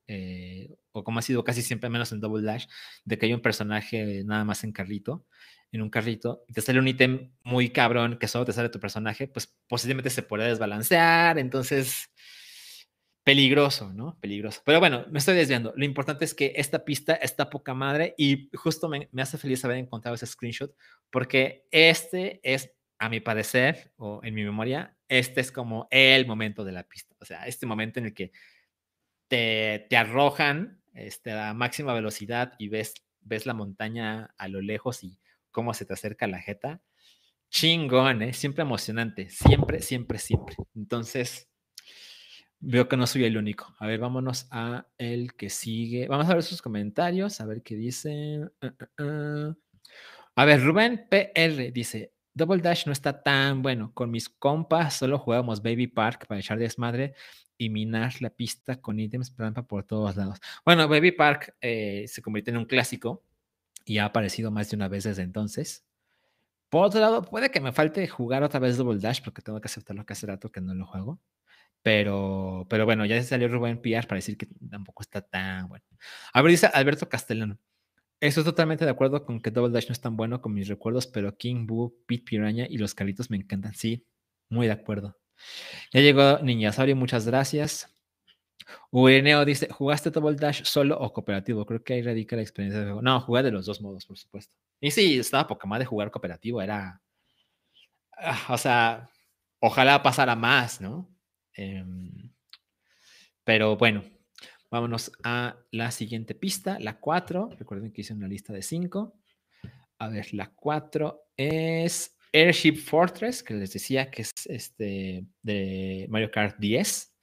eh, o como ha sido casi siempre menos en Double Dash, de que hay un personaje nada más en carrito, en un carrito, y te sale un ítem muy cabrón que solo te sale tu personaje, pues posiblemente se puede desbalancear, entonces peligroso, ¿no? Peligroso. Pero bueno, me estoy desviando. Lo importante es que esta pista está poca madre y justo me, me hace feliz haber encontrado ese screenshot porque este es, a mi parecer, o en mi memoria, este es como el momento de la pista. O sea, este momento en el que te, te arrojan este, a máxima velocidad y ves, ves la montaña a lo lejos y cómo se te acerca la jeta. Chingón, ¿eh? Siempre emocionante. Siempre, siempre, siempre. Entonces, veo que no soy el único. A ver, vámonos a el que sigue. Vamos a ver sus comentarios, a ver qué dicen. Ah, ah, ah. A ver, Rubén PR dice, Double Dash no está tan bueno. Con mis compas solo jugábamos Baby Park para echar desmadre y minar la pista con ítems trampa por todos lados. Bueno, Baby Park eh, se convirtió en un clásico y ha aparecido más de una vez desde entonces. Por otro lado, puede que me falte jugar otra vez Double Dash porque tengo que aceptar lo que hace rato que no lo juego. Pero, pero bueno, ya se salió Rubén PR para decir que tampoco está tan bueno. A ver, dice Alberto Castellano. Estoy totalmente de acuerdo con que Double Dash no es tan bueno con mis recuerdos, pero King Boo, Pete Piranha y los caritos me encantan. Sí, muy de acuerdo. Ya llegó Niñasaurio, muchas gracias. Ureneo dice, ¿jugaste Double Dash solo o cooperativo? Creo que ahí radica la experiencia de juego. No, jugué de los dos modos, por supuesto. Y sí, estaba poca más de jugar cooperativo, era... Ah, o sea, ojalá pasara más, ¿no? Em, pero bueno, vámonos a la siguiente pista, la 4. Recuerden que hice una lista de 5. A ver, la 4 es Airship Fortress, que les decía que es este de Mario Kart 10.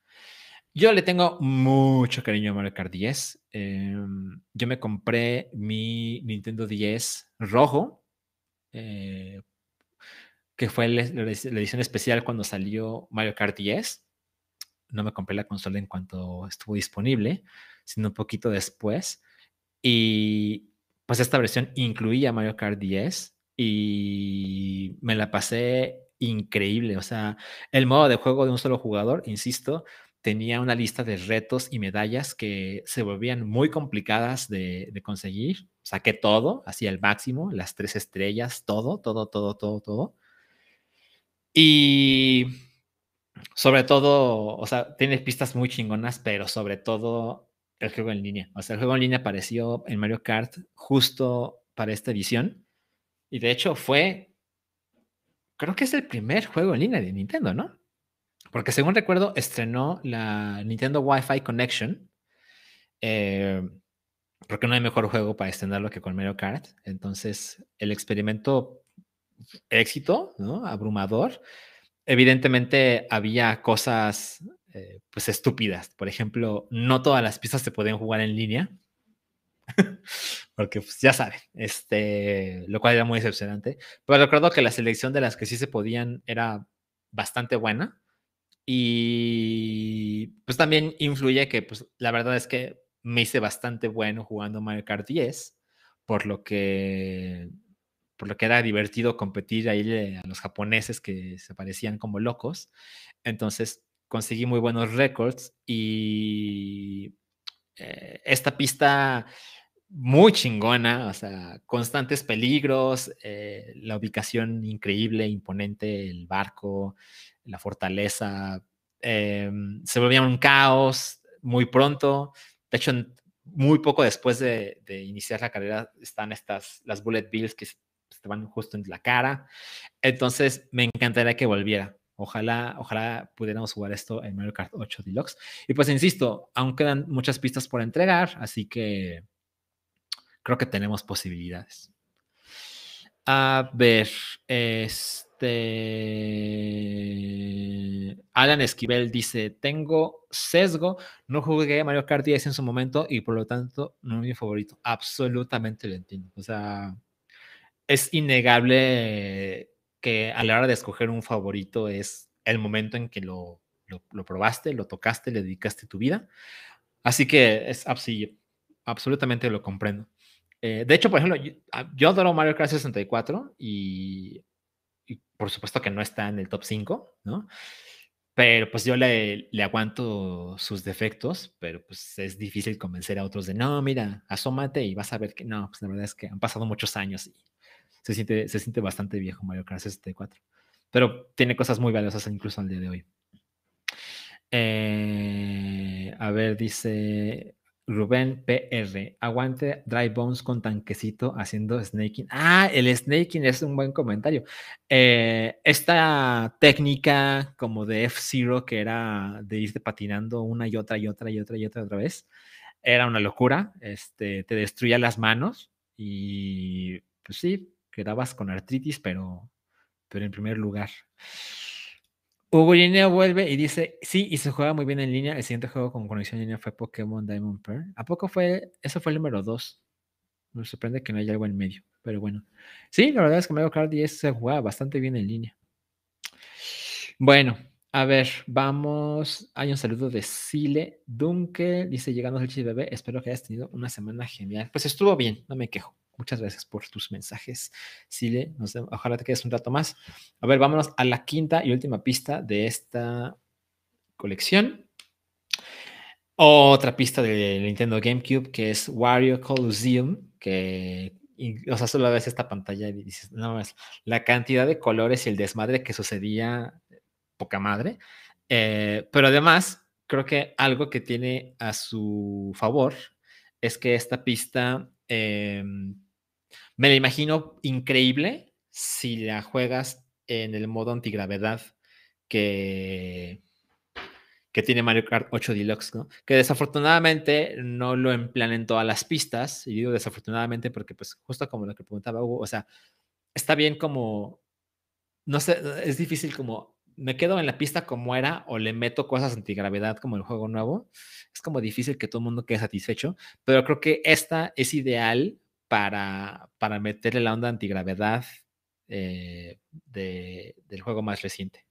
Yo le tengo mucho cariño a Mario Kart 10. Em, yo me compré mi Nintendo 10 rojo, eh, que fue la, edición especial cuando salió Mario Kart 10. No me compré la consola en cuanto estuvo disponible, sino un poquito después. Y pues esta versión incluía Mario Kart 10 y me la pasé increíble. O sea, el modo de juego de un solo jugador, insisto, tenía una lista de retos y medallas que se volvían muy complicadas de, conseguir. Saqué todo, hacía el máximo, las tres estrellas, todo, todo, todo, todo, todo. Y sobre todo, o sea, tiene pistas muy chingonas, pero sobre todo el juego en línea. O sea, el juego en línea apareció en Mario Kart justo para esta edición y de hecho fue, creo que es el primer juego en línea de Nintendo, ¿no? Porque según recuerdo, estrenó la Nintendo Wi-Fi Connection. Eh, porque no hay mejor juego para estrenarlo que con Mario Kart. Entonces, el experimento éxito, ¿no? Abrumador. Evidentemente había cosas eh, pues estúpidas. Por ejemplo, no todas las piezas se pueden jugar en línea. porque pues, ya saben, este, lo cual era muy decepcionante. Pero recuerdo que la selección de las que sí se podían era bastante buena. Y pues también influye que pues la verdad es que me hice bastante bueno jugando Mario Kart 10, por lo que por lo que era divertido competir ahí a los japoneses que se parecían como locos. Entonces conseguí muy buenos récords y eh, esta pista muy chingona, o sea, constantes peligros, eh, la ubicación increíble, imponente, el barco, la fortaleza, em, se volvía un caos muy pronto. De hecho, muy poco después de, iniciar la carrera están estas, las bullet bills que te van justo en la cara. Entonces, me encantaría que volviera. Ojalá, ojalá pudiéramos jugar esto en Mario Kart 8 Deluxe. Y pues insisto, aún quedan muchas pistas por entregar, así que creo que tenemos posibilidades. A ver, este. Alan Esquivel dice: Tengo sesgo, no jugué Mario Kart 10 en su momento y por lo tanto no es mi favorito. Absolutamente lo entiendo. O sea, es innegable que a la hora de escoger un favorito es el momento en que lo, lo, probaste, lo tocaste, le dedicaste tu vida. Así que es así, absolutamente lo comprendo. Eh, de hecho, por ejemplo, yo, ah, adoro Mario Kart 64 y, por supuesto que no está en el top 5, ¿no? Pero pues yo le, le, aguanto sus defectos, pero pues es difícil convencer a otros de, no, mira, asómate y vas a ver que no, pues la verdad es que han pasado muchos años y se siente, se siente bastante viejo Mario Kart 64. Pero tiene cosas muy valiosas incluso al día de hoy. Eh, a ver, dice Rubén PR, aguante Dry Bones con tanquecito haciendo snaking. Ah, el snaking es un buen comentario. Eh, esta técnica como de F-Zero que era de irte patinando una y otra y otra y otra y otra otra vez, era una locura. Este, te destruía las manos y pues sí, quedabas con artritis, pero, pero en primer lugar. Hugo Linea vuelve y dice, sí, y se juega muy bien en línea. El siguiente juego con conexión en línea fue Pokémon Diamond Pearl. ¿A poco fue? Eso fue el número 2. Me sorprende que no haya algo en medio, pero bueno. Sí, la verdad es que Mario Kart 10 se juega bastante bien en línea. Bueno, a ver, vamos. Hay un saludo de Sile Dunke. Dice, llegando al bebé, espero que hayas tenido una semana genial. Pues estuvo bien, no me quejo. Muchas gracias por tus mensajes, Sile. ojalá te quedes un rato más. A ver, vámonos a la quinta y última pista de esta colección. Otra pista de Nintendo GameCube que es Wario Colosseum, que, o sea, solo ves esta pantalla y dices, no, es la cantidad de colores y el desmadre que sucedía, poca madre. Eh, pero además, creo que algo que tiene a su favor es que esta pista em, me la imagino increíble si la juegas en el modo antigravedad que, que tiene Mario Kart 8 Deluxe. Que desafortunadamente no lo emplean en todas las pistas, y digo desafortunadamente porque, pues, justo como lo que preguntaba Hugo, o sea, está bien como, no sé, es difícil como, me quedo en la pista como era o le meto cosas antigravedad como el juego nuevo, es como difícil que todo el mundo quede satisfecho, pero creo que esta es ideal para, para meterle la onda antigravedad eh, del juego más reciente.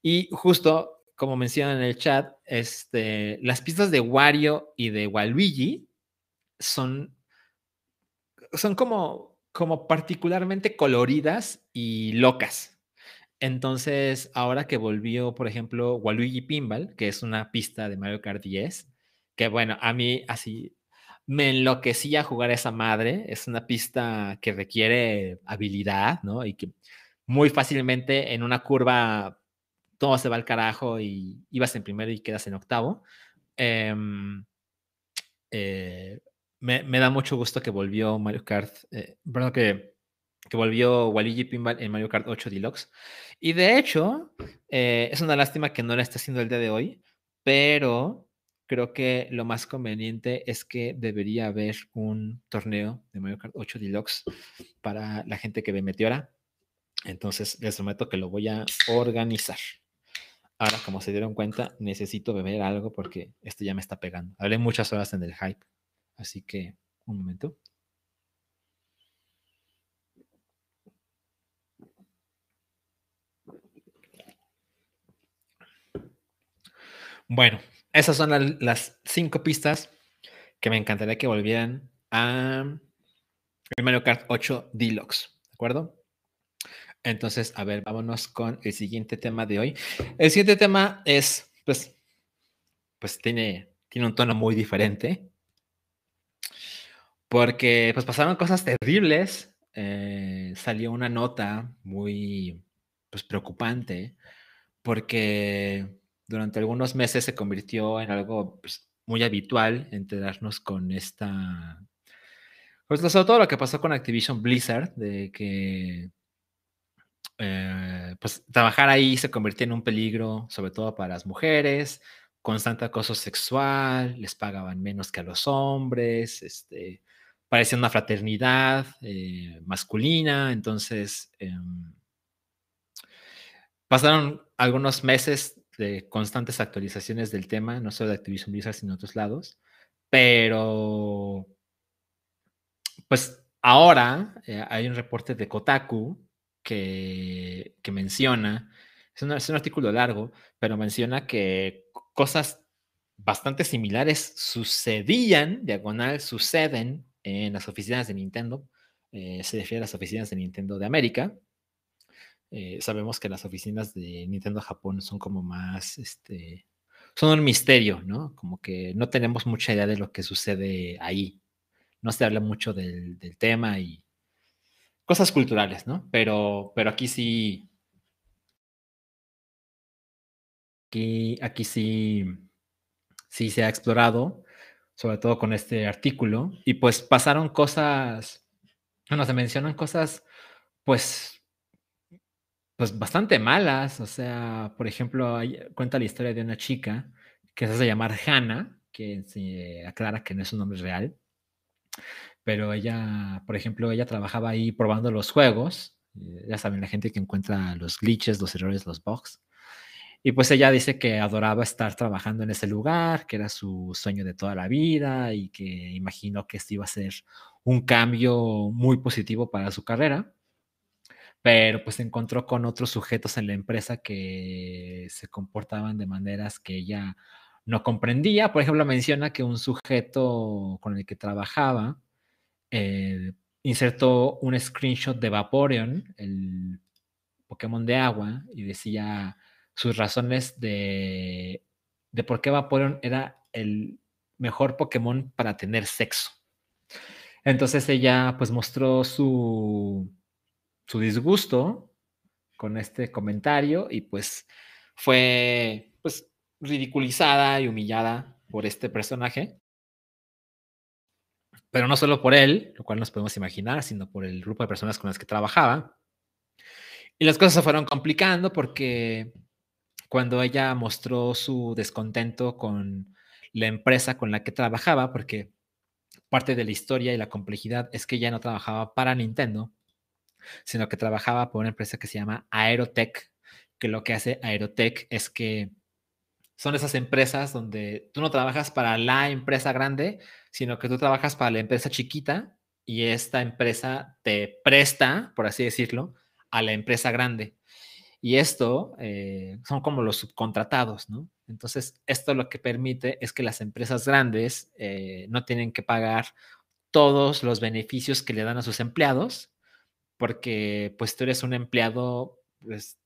Y justo como mencionan en el chat, este, las pistas de Wario y de Waluigi son, son como, como particularmente coloridas y locas. Entonces, ahora que volvió, por ejemplo, Waluigi Pinball, que es una pista de Mario Kart 10, que bueno, a mí así me enloquecía jugar a esa madre. Es una pista que requiere habilidad, ¿no? Y que muy fácilmente en una curva todo se va al carajo y ibas en primero y quedas en octavo. Em, eh, me, da mucho gusto que volvió Mario Kart, eh, perdón, que, que volvió Waluigi Pinball en Mario Kart 8 Deluxe. Y de hecho, eh, es una lástima que no la esté haciendo el día de hoy, pero creo que lo más conveniente es que debería haber un torneo de Mario Kart 8 Deluxe para la gente que ve Meteora. Entonces, les prometo que lo voy a organizar. Ahora, como se dieron cuenta, necesito beber algo porque esto ya me está pegando. Hablé muchas horas en el hype. Así que, un momento. Bueno, esas son las cinco pistas que me encantaría que volvieran a Mario Kart 8 Deluxe. ¿De acuerdo? Entonces, a ver, vámonos con el siguiente tema de hoy. El siguiente tema es, pues, pues tiene, tiene un tono muy diferente. Porque pues pasaron cosas terribles. Eh, salió una nota muy pues, preocupante porque durante algunos meses se convirtió en algo pues, muy habitual enterarnos con esta... Pues sobre todo lo que pasó con Activision Blizzard, de que eh, pues trabajar ahí se convirtió en un peligro, sobre todo para las mujeres, constante acoso sexual, les pagaban menos que a los hombres, este, parecía una fraternidad eh, masculina, entonces em, pasaron algunos meses de constantes actualizaciones del tema, no solo de Activision Blizzard, sino de otros lados. Pero, pues ahora eh, hay un reporte de Kotaku que, que menciona, es, es un artículo largo, pero menciona que cosas bastante similares sucedían, diagonal, suceden en las oficinas de Nintendo. Eh, se refiere a las oficinas de Nintendo de América. Eh, sabemos que las oficinas de Nintendo Japón son como más, este, son un misterio, ¿no? Como que no tenemos mucha idea de lo que sucede ahí. No se habla mucho del, tema y cosas culturales, ¿no? Pero, pero aquí sí, aquí, aquí sí, sí se ha explorado, sobre todo con este artículo, y pues pasaron cosas, bueno, se mencionan cosas, pues, pues bastante malas, o sea, por ejemplo, cuenta la historia de una chica que se hace llamar Hannah, que aclara que no es un nombre real, pero ella, por ejemplo, ella trabajaba ahí probando los juegos, eh, ya saben, la gente que encuentra los glitches, los errores, los bugs, y pues ella dice que adoraba estar trabajando en ese lugar, que era su sueño de toda la vida y que imaginó que esto iba a ser un cambio muy positivo para su carrera. Pero pues se encontró con otros sujetos en la empresa que se comportaban de maneras que ella no comprendía. Por ejemplo, menciona que un sujeto con el que trabajaba eh, insertó un screenshot de Vaporeon, el Pokémon de agua, y decía sus razones de, de por qué Vaporeon era el mejor Pokémon para tener sexo. Entonces ella pues mostró su, su disgusto con este comentario y pues fue pues ridiculizada y humillada por este personaje. Pero no solo por él, lo cual nos podemos imaginar, sino por el grupo de personas con las que trabajaba. Y las cosas se fueron complicando porque cuando ella mostró su descontento con la empresa con la que trabajaba, porque parte de la historia y la complejidad es que ella no trabajaba para Nintendo, sino que trabajaba por una empresa que se llama Aerotech, que lo que hace Aerotech es que son esas empresas donde tú no trabajas para la empresa grande, sino que tú trabajas para la empresa chiquita y esta empresa te presta, por así decirlo, a la empresa grande. Y esto eh, son como los subcontratados, ¿no? Entonces, esto lo que permite es que las empresas grandes eh, no tienen que pagar todos los beneficios que le dan a sus empleados, porque pues tú eres un empleado, pues,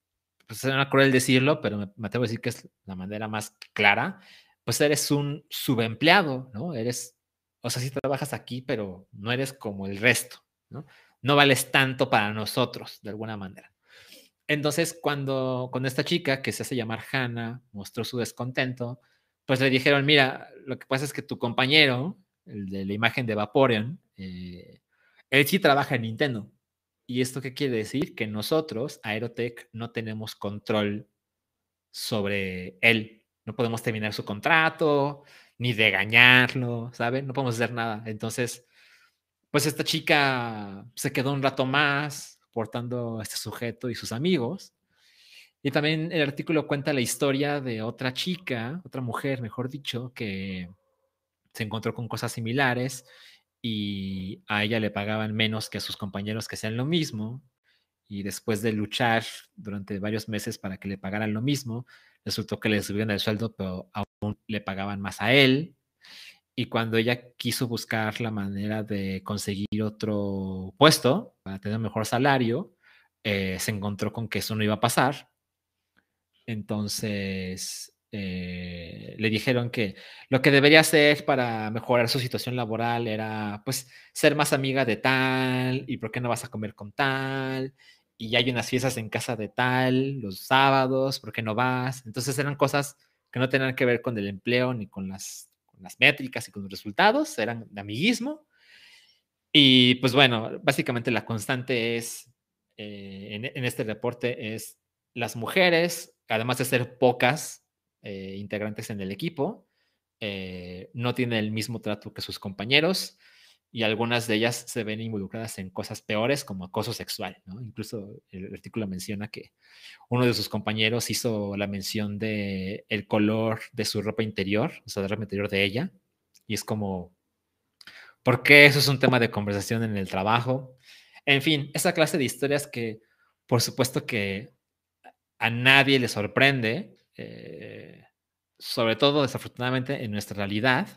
pues suena cruel decirlo, pero me, me, atrevo a decir que es la manera más clara, pues eres un subempleado, ¿no? Eres, o sea, sí trabajas aquí, pero no eres como el resto, ¿no? No vales tanto para nosotros, de alguna manera. Entonces, cuando con esta chica que se hace llamar Hannah mostró su descontento, pues le dijeron, mira, lo que pasa es que tu compañero, el de la imagen de Vaporeon, eh, él sí trabaja en Nintendo. ¿Y esto qué quiere decir? Que nosotros, Aerotech, no tenemos control sobre él. No podemos terminar su contrato, ni regañarlo, ¿saben? No podemos hacer nada. Entonces, pues esta chica se quedó un rato más, portando a este sujeto y sus amigos. Y también el artículo cuenta la historia de otra chica, otra mujer, mejor dicho, que se encontró con cosas similares y a ella le pagaban menos que a sus compañeros que hacían lo mismo. Y después de luchar durante varios meses para que le pagaran lo mismo, resultó que le subieron el sueldo, pero aún le pagaban más a él. Y cuando ella quiso buscar la manera de conseguir otro puesto para tener mejor salario, eh, se encontró con que eso no iba a pasar. Entonces eh, le dijeron que lo que debería hacer para mejorar su situación laboral era pues ser más amiga de tal y por qué no vas a comer con tal y hay unas fiestas en casa de tal los sábados, ¿por qué no vas? Entonces eran cosas que no tenían que ver con el empleo ni con las las métricas y con los resultados, eran de amiguismo. Y pues bueno, básicamente la constante es, eh, en, en, este reporte, es las mujeres, además de ser pocas eh, integrantes en el equipo, eh, no tienen el mismo trato que sus compañeros y algunas de ellas se ven involucradas en cosas peores como acoso sexual. ¿no? Incluso el artículo menciona que uno de sus compañeros hizo la mención de el color de su ropa interior, o sea, de ropa interior de ella, y es como, ¿por qué eso es un tema de conversación en el trabajo? En fin, esa clase de historias que, por supuesto que a nadie le sorprende, eh, sobre todo desafortunadamente en nuestra realidad,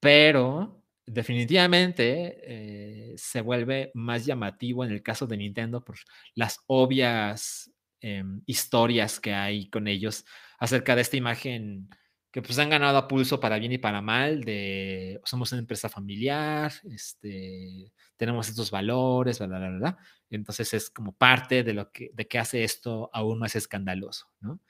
pero definitivamente eh, se vuelve más llamativo en el caso de Nintendo por las obvias em, historias que hay con ellos acerca de esta imagen que pues han ganado a pulso para bien y para mal, somos una empresa familiar, este, tenemos estos valores, bla, bla, bla, Entonces es como parte de lo que, que hace esto aún más escandaloso, ¿no?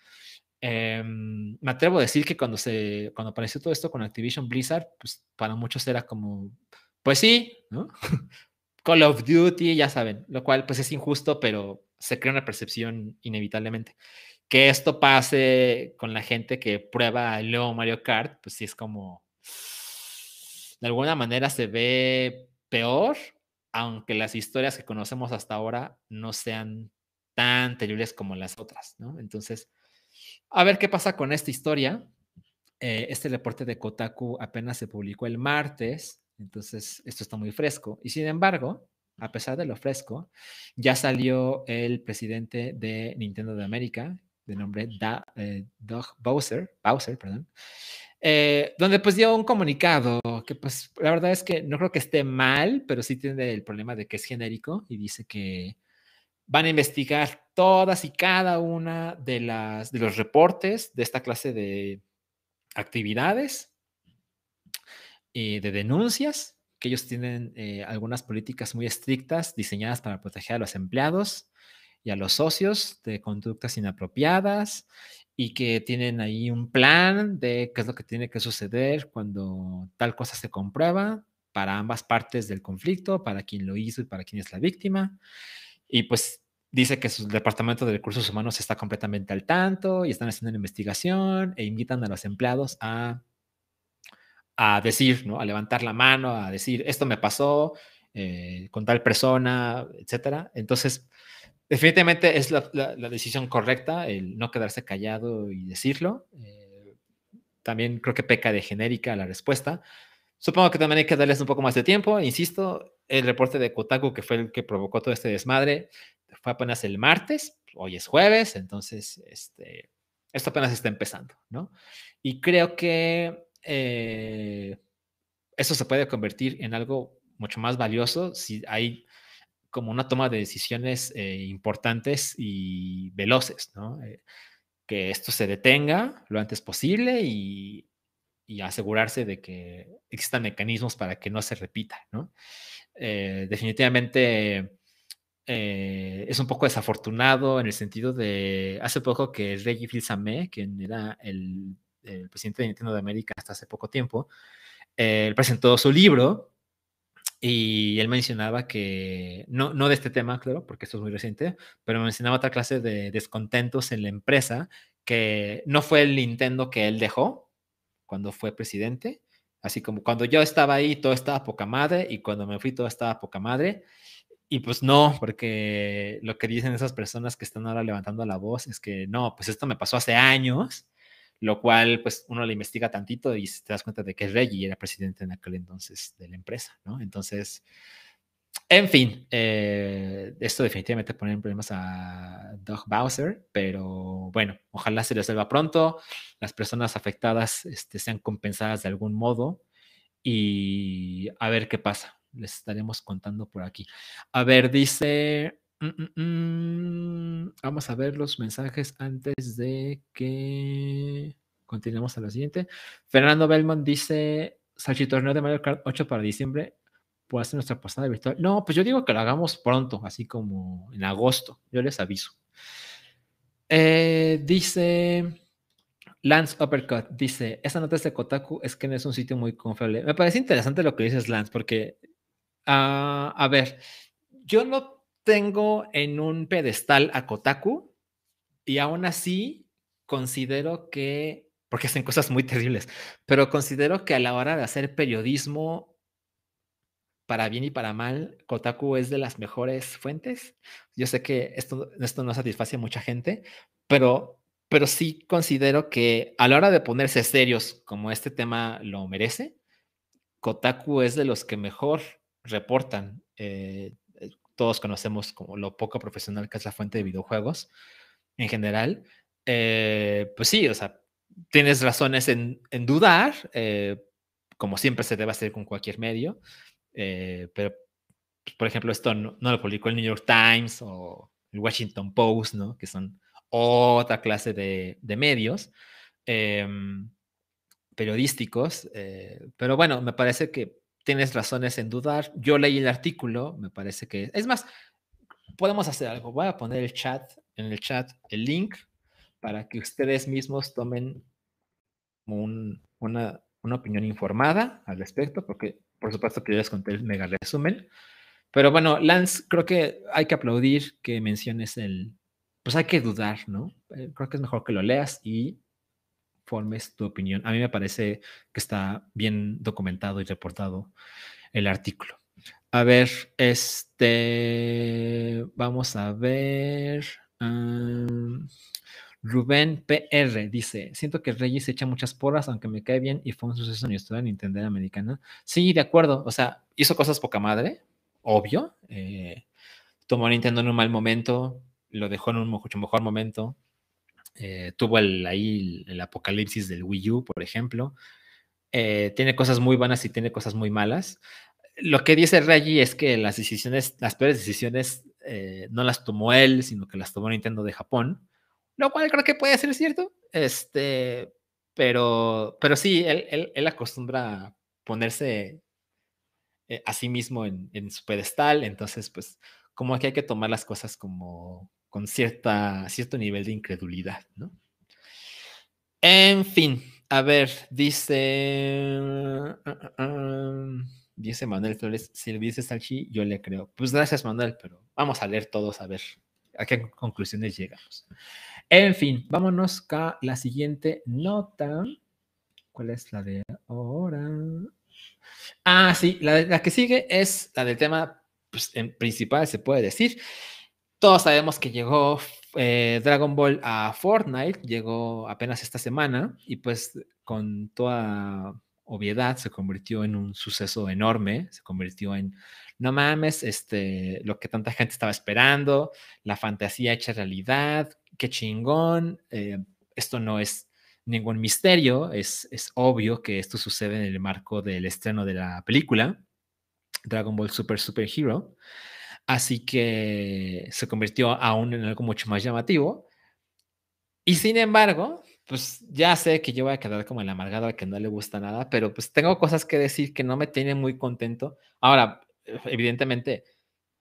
Em, me atrevo a decir que cuando, se, cuando apareció todo esto con Activision Blizzard, pues para muchos era como, pues sí, ¿no? Call of Duty, ya saben, lo cual pues es injusto, pero se crea una percepción inevitablemente que esto pase con la gente que prueba el nuevo Mario Kart, pues sí es como, de alguna manera se ve peor, aunque las historias que conocemos hasta ahora no sean tan terribles como las otras, ¿no? Entonces, a ver qué pasa con esta historia. Eh, este reporte de Kotaku apenas se publicó el martes, entonces esto está muy fresco. Y sin embargo, a pesar de lo fresco, ya salió el presidente de Nintendo de América, de nombre eh, Doug Bowser, Bowser, perdón, eh, donde pues dio un comunicado que pues la verdad es que no creo que esté mal, pero sí tiene el problema de que es genérico y dice que van a investigar todas y cada una de, las, de los reportes de esta clase de actividades y de denuncias, que ellos tienen eh, algunas políticas muy estrictas diseñadas para proteger a los empleados y a los socios de conductas inapropiadas y que tienen ahí un plan de qué es lo que tiene que suceder cuando tal cosa se comprueba para ambas partes del conflicto, para quien lo hizo y para quien es la víctima. Y pues dice que su departamento de recursos humanos está completamente al tanto y están haciendo una investigación e invitan a los empleados a, a decir, ¿no? A levantar la mano, a decir, esto me pasó eh, con tal persona, etcétera. Entonces, definitivamente es la, decisión correcta el no quedarse callado y decirlo. Eh, también creo que peca de genérica la respuesta. Supongo que también hay que darles un poco más de tiempo. Insisto, el reporte de Kotaku, que fue el que provocó todo este desmadre, fue apenas el martes. Hoy es jueves, entonces este, esto apenas está empezando, ¿no? Y creo que eh, eso se puede convertir en algo mucho más valioso si hay como una toma de decisiones eh, importantes y veloces, ¿no? Eh, que esto se detenga lo antes posible y, asegurarse de que existan mecanismos para que no se repita, ¿no? Eh, es un poco desafortunado en el sentido de hace poco que Reggie Fils-Aimé, quien era el, presidente de Nintendo de América hasta hace poco tiempo, él presentó su libro y él mencionaba que, no, no de este tema, claro, porque esto es muy reciente, pero mencionaba otra clase de descontentos en la empresa, que no fue el Nintendo que él dejó cuando fue presidente, así como cuando yo estaba ahí todo estaba poca madre y cuando me fui todo estaba poca madre. Y pues no, porque lo que dicen esas personas que están ahora levantando la voz es que no, pues esto me pasó hace años lo cual pues uno le investiga tantito y te das cuenta de que Reggie era presidente en aquel entonces de la empresa, ¿no? Entonces, en fin, eh, esto definitivamente pone en problemas a Doug Bowser, pero bueno, ojalá se resuelva pronto, las personas afectadas este, sean compensadas de algún modo y a ver qué pasa. Les estaremos contando por aquí. A ver, dice Mm, mm, mm. Vamos a ver los mensajes antes de que continuemos a la siguiente. Fernando Belmont dice: Salchitorneo de Mario Kart 8 para diciembre. ¿Puede ser nuestra pasada virtual? No, pues yo digo que lo hagamos pronto, así como en agosto. Yo les aviso. Eh, dice Lance Uppercut: Dice: Esa nota es de Kotaku, es que no es un sitio muy confiable. Me parece interesante lo que dices, Lance, porque, ah, a ver, yo no tengo en un pedestal a Kotaku y aún así considero que, porque hacen cosas muy terribles, pero considero que a la hora de hacer periodismo, para bien y para mal, Kotaku es de las mejores fuentes. Yo sé que esto, esto no satisface a mucha gente, pero, pero sí considero que a la hora de ponerse serios como este tema lo merece, Kotaku es de los que mejor reportan. Eh, todos conocemos como lo poco profesional que es la fuente de videojuegos en general, eh, pues sí, o sea, tienes razones en, dudar, eh, como siempre se debe hacer con cualquier medio, eh, pero, pues, por ejemplo, esto no, lo publicó el New York Times o el Washington Post, ¿no? Que son otra clase de, medios em, periodísticos, eh, pero bueno, me parece que tienes razones en dudar. Yo leí el artículo, me parece que... Es más, podemos hacer algo. Voy a poner el chat, en el chat el link para que ustedes mismos tomen una, opinión informada al respecto, porque por supuesto que yo les conté el mega resumen. Pero bueno, Lance, creo que hay que aplaudir que menciones el, pues hay que dudar, ¿no? Eh, creo que es mejor que lo leas y tu opinión. A mí me parece que está bien documentado y reportado el artículo. A ver, este, vamos a ver. Rubén PR dice, siento que Reyes echa muchas porras, aunque me cae bien y fue un suceso en la historia de Nintendo americana. Sí, de acuerdo, o sea, hizo cosas poca madre, obvio. Eh, tomó Nintendo en un mal momento, lo dejó en un mucho mejor momento. Eh, tuvo el, ahí el, apocalipsis del Wii U, por ejemplo. Eh, tiene cosas muy buenas y tiene cosas muy malas. Lo que dice Reggie es que las decisiones, las peores decisiones, no las tomó él, sino que las tomó Nintendo de Japón lo cual creo que puede ser cierto, este, pero, pero sí, él, él, acostumbra a ponerse eh, a sí mismo en, en, su pedestal, entonces, pues, como que hay que tomar las cosas como con cierta, cierto nivel de incredulidad, ¿no? En fin, a ver, dice... Uh, uh, um, dice Manuel Flores, si le dices Salchi, yo le creo. Pues gracias, Manuel, pero vamos a leer todos a ver a qué conclusiones llegamos. En fin, vámonos a la siguiente nota. ¿Cuál es la de ahora? Ah, sí, la, que sigue es la del tema pues, en principal, se puede decir. Todos sabemos que llegó eh, Dragon Ball a Fortnite, llegó apenas esta semana y pues con toda obviedad se convirtió en un suceso enorme, se convirtió en, no mames, este, lo que tanta gente estaba esperando, la fantasía hecha realidad, qué chingón, eh, esto no es ningún misterio, es, es obvio que esto sucede en el marco del estreno de la película, Dragon Ball Super Super Hero, así que se convirtió aún en algo mucho más llamativo. Y sin embargo, pues ya sé que yo voy a quedar como el amargado a que no le gusta nada, pero pues tengo cosas que decir que no me tienen muy contento. Ahora, evidentemente,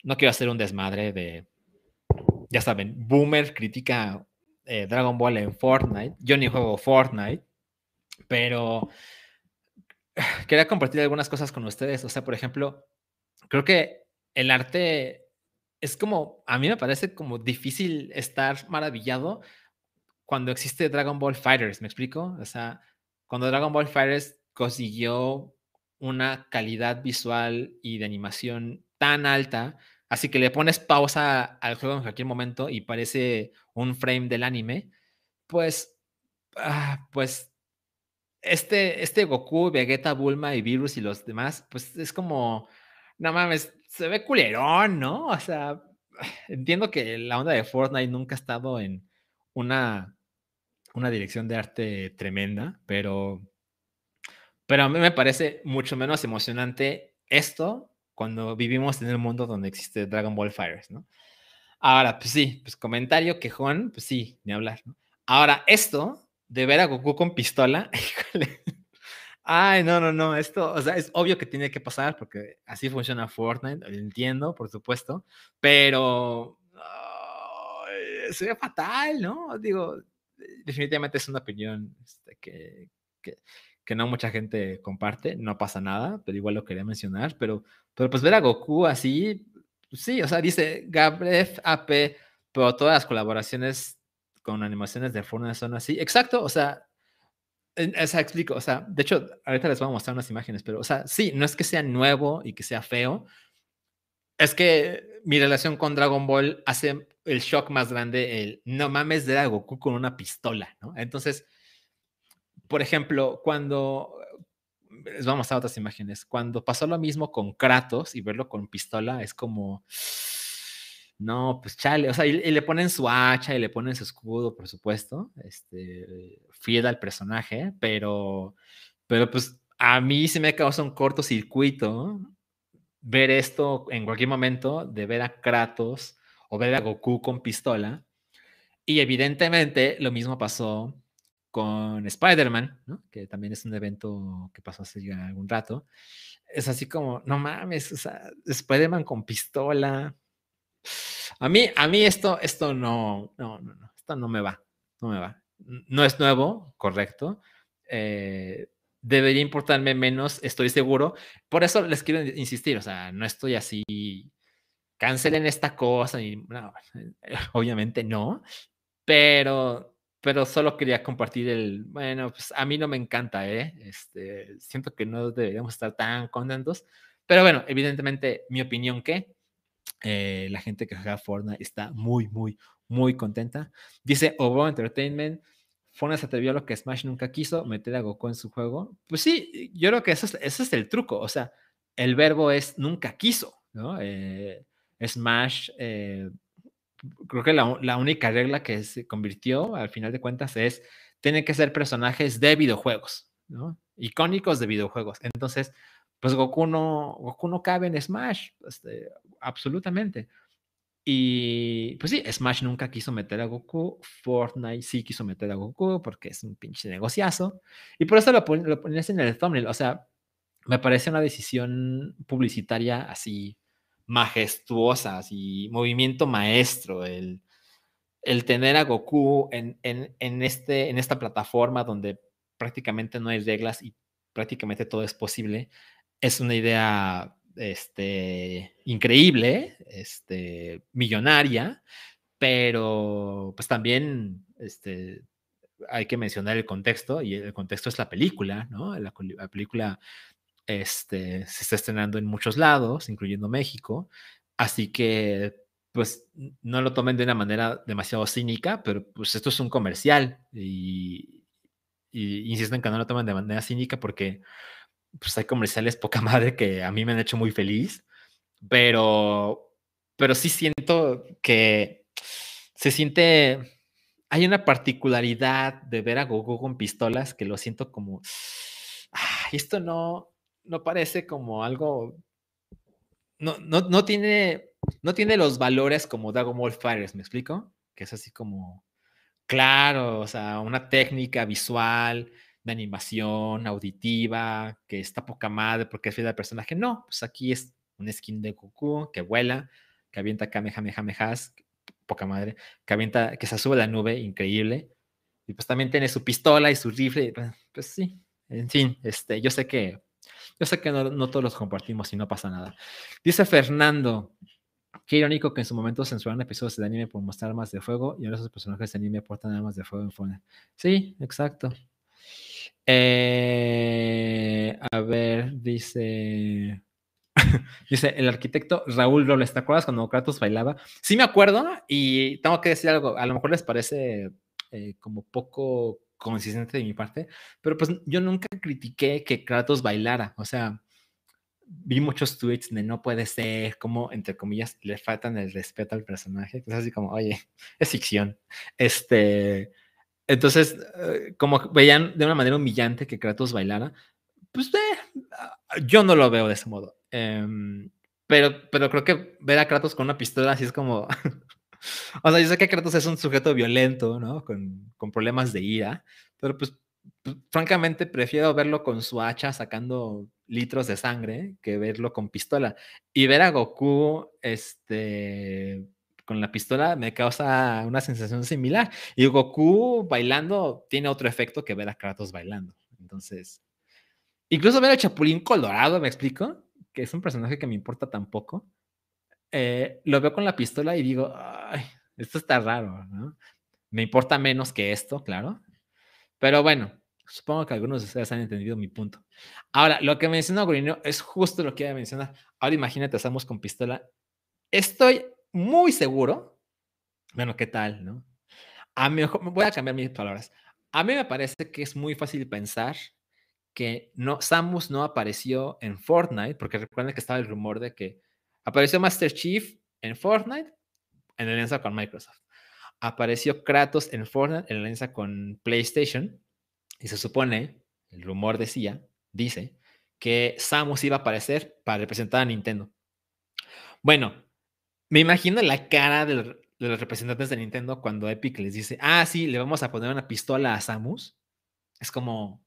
no quiero hacer un desmadre de ya saben, Boomer critica eh, Dragon Ball en Fortnite. Yo ni juego Fortnite, pero quería compartir algunas cosas con ustedes. O sea, por ejemplo, creo que el arte es como, a mí me parece como difícil estar maravillado cuando existe Dragon Ball Fighters, ¿me explico? O sea, cuando Dragon Ball Fighters consiguió una calidad visual y de animación tan alta Así que le pones pausa al juego en cualquier momento y parece un frame del anime. Pues, ah, pues, este, este Goku, Vegeta, Bulma y Virus y los demás, pues es como, no mames, se ve culerón, ¿no? O sea, entiendo que la onda de Fortnite nunca ha estado en una, una dirección de arte tremenda, pero, pero a mí me parece mucho menos emocionante esto cuando vivimos en el mundo donde existe Dragon Ball Fighters, ¿no? Ahora, pues sí, pues comentario quejón, pues sí, ni hablar, ¿no? Ahora, esto de ver a Goku con pistola, híjole. Ay, no, no, no, esto, o sea, es obvio que tiene que pasar porque así funciona Fortnite, lo entiendo, por supuesto, pero se ve fatal, ¿no? Digo, definitivamente es una opinión este, que, que, que no mucha gente comparte, no pasa nada, pero igual lo quería mencionar, pero, pero pues ver a Goku así, pues sí, o sea, dice Gabref AP, pero todas las colaboraciones con animaciones de Fortnite son así, exacto, o sea, o sea, explico, o sea, de hecho, ahorita les voy a mostrar unas imágenes, pero, o sea, sí, no es que sea nuevo y que sea feo, es que mi relación con Dragon Ball hace el shock más grande, el no mames de Goku con una pistola, ¿no? Entonces, por ejemplo, cuando les vamos a mostrar otras imágenes, cuando pasó lo mismo con Kratos y verlo con pistola, es como, no, pues chale, o sea, y, le ponen su hacha y le ponen su escudo, por supuesto, este, fiel al personaje, pero, pero pues a mí se me causa un cortocircuito ver esto en cualquier momento, de ver a Kratos o ver a Goku con pistola. Y evidentemente lo mismo pasó con Spider-Man, que también es un evento que pasó hace ya algún rato. Es así como, no mames, o sea, Spider-Man con pistola. A mí, a mí esto, esto no, no, no, no, esto no me va, no me va. No es nuevo, correcto. Eh, debería importarme menos, estoy seguro. Por eso les quiero insistir, o sea, no estoy así, cancelen esta cosa, y, no, obviamente no, pero, pero solo quería compartir el, bueno, pues a mí no me encanta, ¿eh? Este, siento que no deberíamos estar tan contentos, pero bueno, evidentemente mi opinión que eh, la gente que juega Fortnite está muy, muy, muy contenta. Dice Ovo Entertainment, Fortnite se atrevió a lo que Smash nunca quiso, meter a Goku en su juego. Pues sí, yo creo que eso es, ese es el truco. O sea, el verbo es nunca quiso, ¿no? Eh, Smash, eh, creo que la, la, única regla que se convirtió, al final de cuentas, es, tienen que ser personajes de videojuegos, ¿no? Icónicos de videojuegos. Entonces, pues Goku no, Goku no cabe en Smash, este, absolutamente. Y pues sí, Smash nunca quiso meter a Goku, Fortnite sí quiso meter a Goku porque es un pinche negociazo. Y por eso lo, ponías en el thumbnail. O sea, me parece una decisión publicitaria así majestuosa, así movimiento maestro, el, el tener a Goku en, en, en, este, en esta plataforma donde prácticamente no hay reglas y prácticamente todo es posible, es una idea este, increíble, este, millonaria, pero pues también este, hay que mencionar el contexto, y el contexto es la película, ¿no? La, película este, se está estrenando en muchos lados, incluyendo México, así que pues no lo tomen de una manera demasiado cínica, pero pues esto es un comercial y, y insisten que no lo tomen de manera cínica porque pues hay comerciales poca madre que a mí me han hecho muy feliz, pero, pero sí siento que se siente, hay una particularidad de ver a Goku con pistolas que lo siento como, esto no, no parece como algo, no, no, no tiene, no tiene los valores como Dragon Ball Fighters, ¿me explico? Que es así como, claro, o sea, una técnica visual, de animación auditiva, que está poca madre porque es fiel al personaje. No, pues aquí es un skin de Goku que vuela, que avienta Kamehamehas, poca madre, que avienta, que se sube a la nube, increíble. Y pues también tiene su pistola y su rifle. Pues, pues sí, en fin, este, yo sé que, yo sé que no, no todos los compartimos y no pasa nada. Dice Fernando, Qué irónico que en su momento censuraron episodios de anime por mostrar armas de fuego y ahora esos personajes de anime portan armas de fuego en Fortnite. Sí, exacto. Eh, a ver, dice. dice el arquitecto Raúl Robles. ¿Te acuerdas cuando Kratos bailaba? Sí, me acuerdo. Y tengo que decir algo. A lo mejor les parece eh, como poco consistente de mi parte. Pero pues yo nunca critiqué que Kratos bailara. O sea, vi muchos tweets de no puede ser, como, entre comillas, le faltan el respeto al personaje. Es así como, oye, es ficción. Este entonces, eh, como veían de una manera humillante que Kratos bailara, pues eh, yo no lo veo de ese modo. Em, pero, pero creo que ver a Kratos con una pistola así es como... o sea, yo sé que Kratos es un sujeto violento, ¿no? Con, con problemas de ira, pero pues, pues, francamente prefiero verlo con su hacha sacando litros de sangre que verlo con pistola. Y ver a Goku, este con la pistola me causa una sensación similar. Y Goku bailando tiene otro efecto que ver a Kratos bailando. Entonces, incluso ver a Chapulín Colorado, ¿me explico? Que es un personaje que me importa tan poco. Eh, lo veo con la pistola y digo, ay, esto está raro, ¿no? Me importa menos que esto, claro. Pero bueno, supongo que algunos de ustedes han entendido mi punto. Ahora, lo que menciona Gorino es justo lo que iba a mencionar. Ahora imagínate, estamos con pistola. Estoy muy seguro, bueno, ¿qué tal, no? A mí, voy a cambiar mis palabras. A mí me parece que es muy fácil pensar que no, Samus no apareció en Fortnite, porque recuerden que estaba el rumor de que apareció Master Chief en Fortnite en alianza con Microsoft. Apareció Kratos en Fortnite en alianza con PlayStation. Y se supone, el rumor decía, dice que Samus iba a aparecer para representar a Nintendo. Bueno, me imagino la cara de los representantes de Nintendo cuando Epic les dice, ah, sí, le vamos a poner una pistola a Samus. Es como,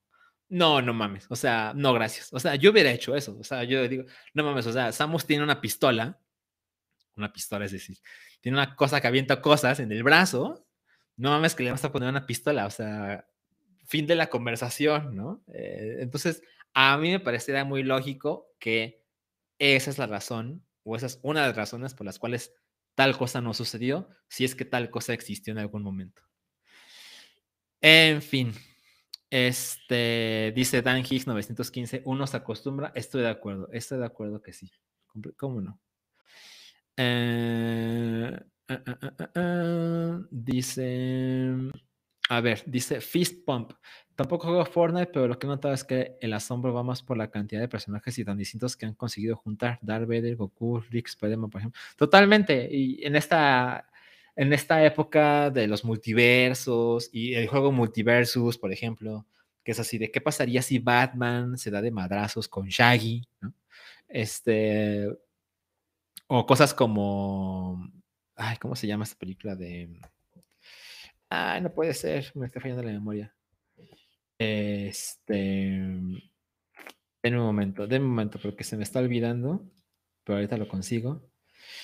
no, no mames, o sea, no, gracias. O sea, yo hubiera hecho eso, o sea, yo digo, no mames, o sea, Samus tiene una pistola, una pistola, es decir, tiene una cosa que avienta cosas en el brazo, no mames que le vamos a poner una pistola, o sea, fin de la conversación, ¿no? Eh, entonces, a mí me parecería muy lógico que esa es la razón, o esa es una de las razones por las cuales tal cosa no sucedió, si es que tal cosa existió en algún momento. En fin, este, dice Dan Higgs 915, uno se acostumbra, estoy de acuerdo, estoy de acuerdo que sí. ¿Cómo no? Eh, ah, ah, ah, dice, a ver, dice Fist Pump. Tampoco juego Fortnite, pero lo que he notado es que el asombro va más por la cantidad de personajes y tan distintos que han conseguido juntar. Darth Vader, Goku, Rick, Spider-Man, por ejemplo. Totalmente. Y en esta, en esta época de los multiversos y el juego Multiversus, por ejemplo, que es así de qué pasaría si Batman se da de madrazos con Shaggy, ¿no? Este, o cosas como, ay, ¿cómo se llama esta película de... Ay, no puede ser, me está fallando la memoria. Este, en un momento, de un momento, porque se me está olvidando, pero ahorita lo consigo.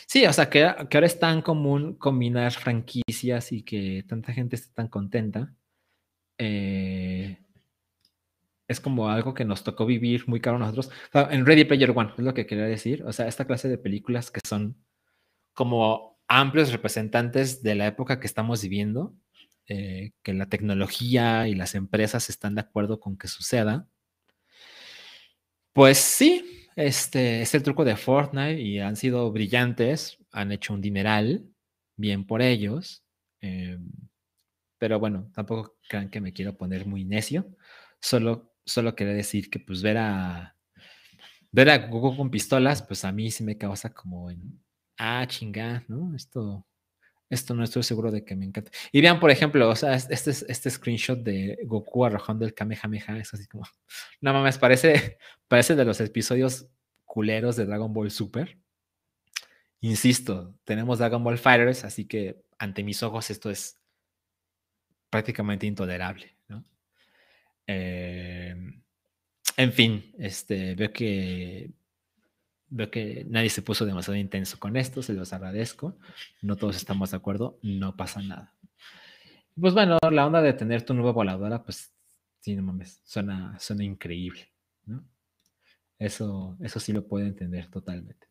Sí, o sea, que, que, ahora es tan común combinar franquicias y que tanta gente esté tan contenta. Eh, es como algo que nos tocó vivir muy caro a nosotros. en Ready Player One, es lo que quería decir. O sea, esta clase de películas que son como amplios representantes de la época que estamos viviendo, eh, que la tecnología y las empresas están de acuerdo con que suceda. Pues sí, este es el truco de Fortnite y han sido brillantes, han hecho un dineral, bien por ellos. Em, pero bueno, tampoco crean que me quiero poner muy necio. Solo solo quería decir que pues ver a ver a Goku con pistolas, pues a mí sí me causa como en ah, chinga, ¿no? Esto esto no estoy seguro de que me encanta. Y vean, por ejemplo, o sea, este, este screenshot de Goku arrojando el Kamehameha es así como, no mames, parece, parece de los episodios culeros de Dragon Ball Super. Insisto, tenemos Dragon Ball Fighters, así que ante mis ojos esto es prácticamente intolerable, ¿no? Em, en fin, este, veo que veo que nadie se puso demasiado intenso con esto, se los agradezco. No todos estamos de acuerdo, no pasa nada. Pues bueno, la onda de tener tu nueva voladora, pues sí, no mames, suena, suena increíble, ¿no? Eso, eso sí lo puedo entender totalmente.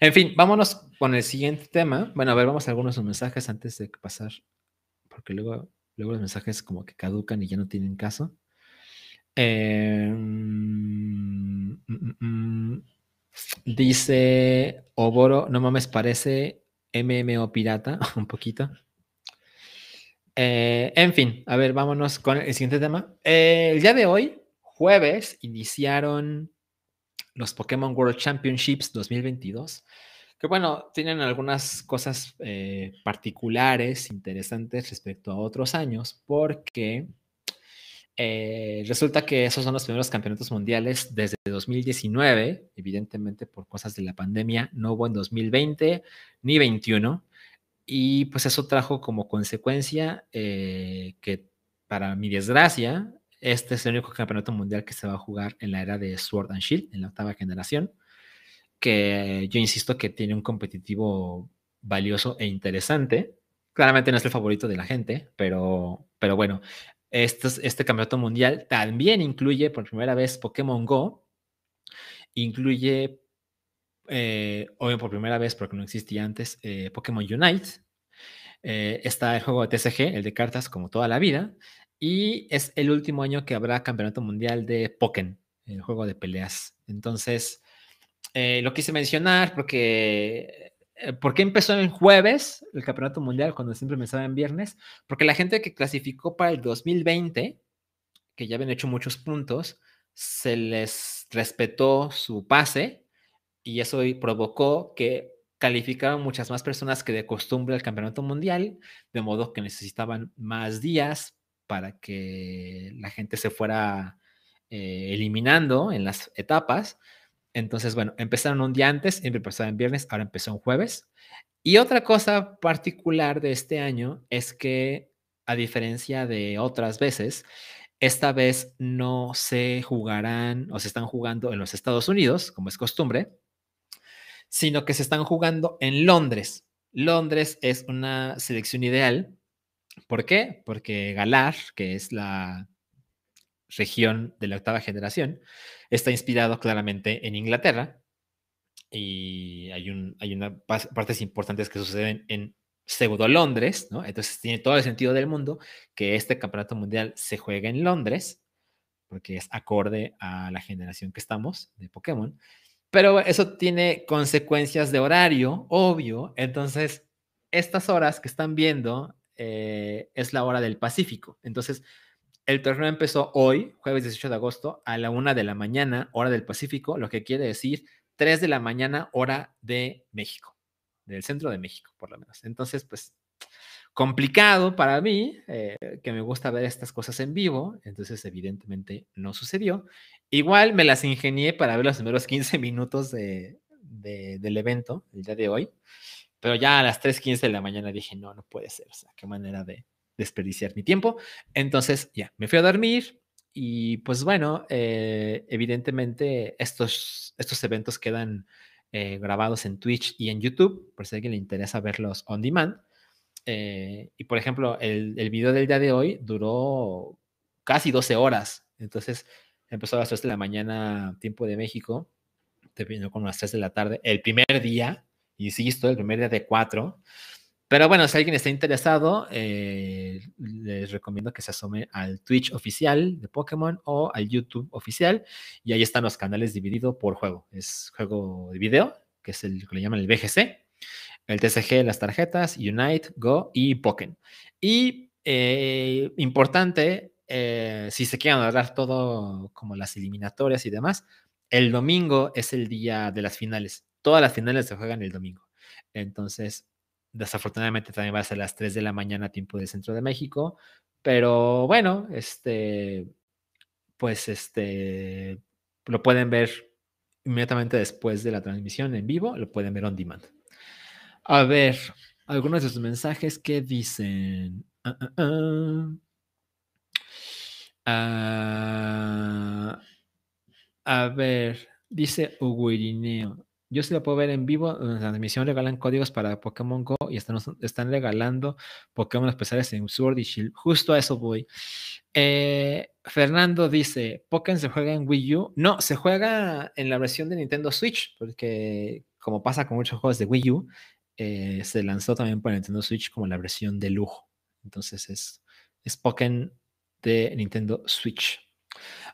En fin, vámonos con el siguiente tema. Bueno, a ver, vamos a algunos mensajes antes de pasar, porque luego, luego los mensajes como que caducan y ya no tienen caso. Em, mm, mm, mm, dice Oboro, no mames, parece MMO pirata, un poquito. Eh, en fin, a ver, vámonos con el siguiente tema. El día de hoy, jueves, iniciaron los Pokémon World Championships 2022, que bueno, tienen algunas cosas eh, particulares, interesantes respecto a otros años, porque eh, resulta que esos son los primeros campeonatos mundiales desde 2019, evidentemente por cosas de la pandemia, no hubo en 2020 ni 21, y pues eso trajo como consecuencia eh, que para mi desgracia, este es el único campeonato mundial que se va a jugar en la era de Sword and Shield, en la octava generación, que yo insisto que tiene un competitivo valioso e interesante. Claramente no es el favorito de la gente, pero, pero bueno, este, campeonato mundial también incluye por primera vez Pokémon Go, incluye, eh, por primera vez, porque no existía antes, eh, Pokémon Unite. Eh, está el juego de TCG, el de cartas, como toda la vida. Y es el último año que habrá campeonato mundial de Pokémon, el juego de peleas. Entonces, lo quise mencionar porque eh, ¿Por qué empezó en jueves el Campeonato Mundial cuando siempre empezaba en viernes? Porque la gente que clasificó para el 2020, que ya habían hecho muchos puntos, se les respetó su pase y eso provocó que calificaron muchas más personas que de costumbre al Campeonato Mundial, de modo que necesitaban más días para que la gente se fuera eh, eliminando en las etapas. Entonces, bueno, empezaron un día antes, siempre empezaba en viernes, ahora empezó un jueves. Y otra cosa particular de este año es que, a diferencia de otras veces, esta vez no se jugarán o se están jugando en los Estados Unidos, como es costumbre, sino que se están jugando en Londres. Londres es una selección ideal. ¿Por qué? Porque Galar, que es la región de la octava generación, está inspirado claramente en Inglaterra y hay, un, hay una partes importantes que suceden en pseudo Londres, ¿no? Entonces tiene todo el sentido del mundo que este campeonato mundial se juegue en Londres, porque es acorde a la generación que estamos de Pokémon. Pero eso tiene consecuencias de horario, obvio. Entonces, estas horas que están viendo eh, es la hora del Pacífico. Entonces, el torneo empezó hoy, jueves 18 de agosto, a la una de la mañana, hora del Pacífico, lo que quiere decir 3 de la mañana, hora de México, del centro de México, por lo menos. Entonces, pues, complicado para mí, eh, que me gusta ver estas cosas en vivo, entonces evidentemente no sucedió. Igual me las ingenié para ver los primeros 15 minutos de, del evento, el día de hoy, pero ya a las 3.15 de la mañana dije, no, no puede ser, o sea, qué manera de desperdiciar mi tiempo. Entonces, ya, me fui a dormir y pues bueno, eh, evidentemente estos, estos eventos quedan eh, grabados en Twitch y en YouTube, por si a alguien le interesa verlos on demand. Eh, y por ejemplo, el, video del día de hoy duró casi 12 horas. Entonces empezó a las 3 de la mañana, tiempo de México, terminó con las 3 de la tarde, el primer día, insisto, el primer día de 4. Pero bueno, si alguien está interesado, eh, les recomiendo que se asome al Twitch oficial de Pokémon o al YouTube oficial. Y ahí están los canales divididos por juego. Es juego de video, que es el que le llaman el BGC el TCG, las tarjetas, Unite, Go y Pokémon. Y eh, importante, eh, si se quieren hablar todo como las eliminatorias y demás, el domingo es el día de las finales. Todas las finales se juegan el domingo. Entonces, desafortunadamente también va a ser las 3 de la mañana, tiempo del centro de México. Pero bueno, este, pues este, lo pueden ver inmediatamente después de la transmisión en vivo, lo pueden ver on demand. A ver, algunos de sus mensajes que dicen. Ah, ah, ah. a ver, dice Hugo Irineo. Yo sí lo puedo ver en vivo. En la transmisión regalan códigos para Pokémon Go y están, regalando Pokémon especiales en Sword y Shield. Justo a eso voy. Eh, Fernando dice: ¿Pokémon se juega en Wii U? No, se juega en la versión de Nintendo Switch, porque como pasa con muchos juegos de Wii U, eh, se lanzó también para Nintendo Switch como la versión de lujo. Entonces es, es Pokémon de Nintendo Switch.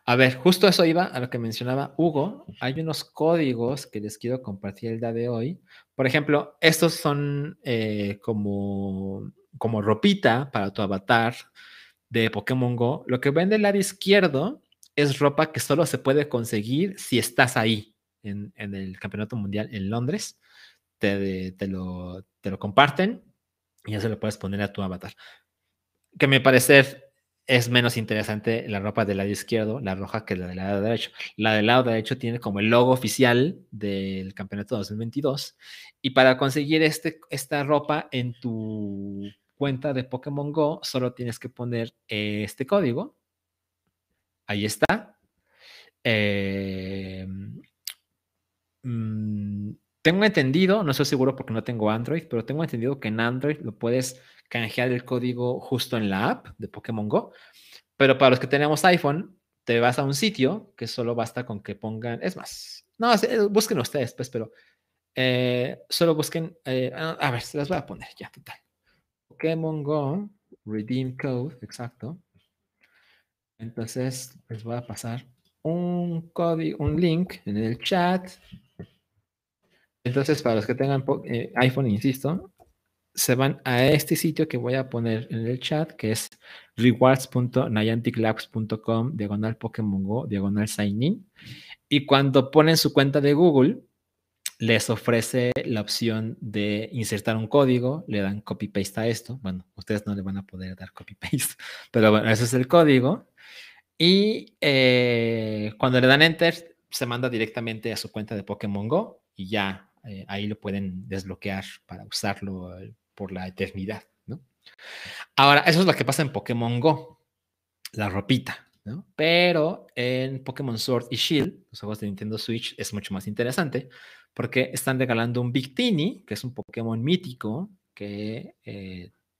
A ver, justo eso iba a lo que mencionaba Hugo. Hay unos códigos que les quiero compartir el día de hoy. Por ejemplo, estos son eh, como, como ropita para tu avatar de Pokémon Go. Lo que ven del lado izquierdo es ropa que solo se puede conseguir si estás ahí en, en el Campeonato Mundial en Londres te, lo, te lo comparten y ya se lo puedes poner a tu avatar. Que me parece es menos interesante la ropa del lado izquierdo, la roja, que la del lado derecho. La del lado derecho tiene como el logo oficial del campeonato 2022. Y para conseguir este, esta ropa en tu cuenta de Pokémon Go, solo tienes que poner este código. Ahí está. Eh, mm, tengo entendido, no estoy seguro porque no tengo Android, pero tengo entendido que en Android lo puedes canjear el código justo en la app de Pokémon Go. Pero para los que tenemos iPhone, te vas a un sitio que solo basta con que pongan, es más, no, eh, busquen ustedes, pues, pero eh, solo busquen, eh, a ver, se las voy a poner ya, total. Pokémon Go, Redeem Code, exacto. Entonces, les voy a pasar un código, un link en el chat entonces, para los que tengan iPhone, insisto, se van a este sitio que voy a poner en el chat, que es rewards.nianticlabs.com, diagonal Pokémon Go, diagonal sign in. Y cuando ponen su cuenta de Google, les ofrece la opción de insertar un código, le dan copy paste a esto. Bueno, ustedes no le van a poder dar copy paste, pero bueno, ese es el código. Y eh, cuando le dan enter, se manda directamente a su cuenta de Pokémon Go y ya eh, ahí lo pueden desbloquear para usarlo por la eternidad, ¿no? Ahora, eso es lo que pasa en Pokémon Go, la ropita, ¿no? Pero en Pokémon Sword y Shield, los juegos de Nintendo Switch, es mucho más interesante porque están regalando un Victini, que es un Pokémon mítico que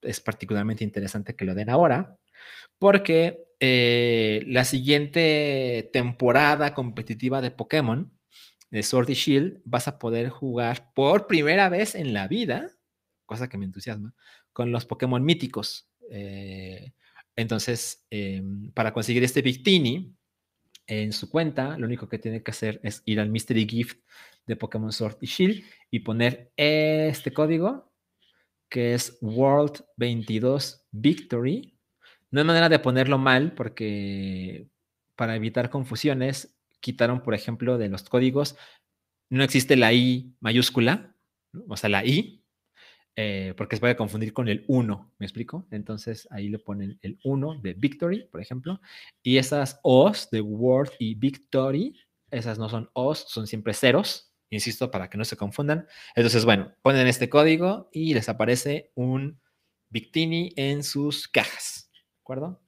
es particularmente interesante que lo den ahora, porque eh, la siguiente temporada competitiva de Pokémon, de Sword y Shield, vas a poder jugar por primera vez en la vida, cosa que me entusiasma, con los Pokémon míticos. Eh, entonces, em, para conseguir este Victini en su cuenta, lo único que tiene que hacer es ir al Mystery Gift de Pokémon Sword y Shield y poner este código que es World 22 Victory. No hay manera de ponerlo mal porque para evitar confusiones quitaron, por ejemplo, de los códigos, no existe la I mayúscula, o sea, la I, eh, porque se puede confundir con el 1, ¿me explico? Entonces ahí le ponen el 1 de Victory, por ejemplo, y esas O's de World y Victory, esas no son O's, son siempre ceros, insisto, para que no se confundan. Entonces, bueno, ponen este código y les aparece un Victini en sus cajas. ¿De acuerdo?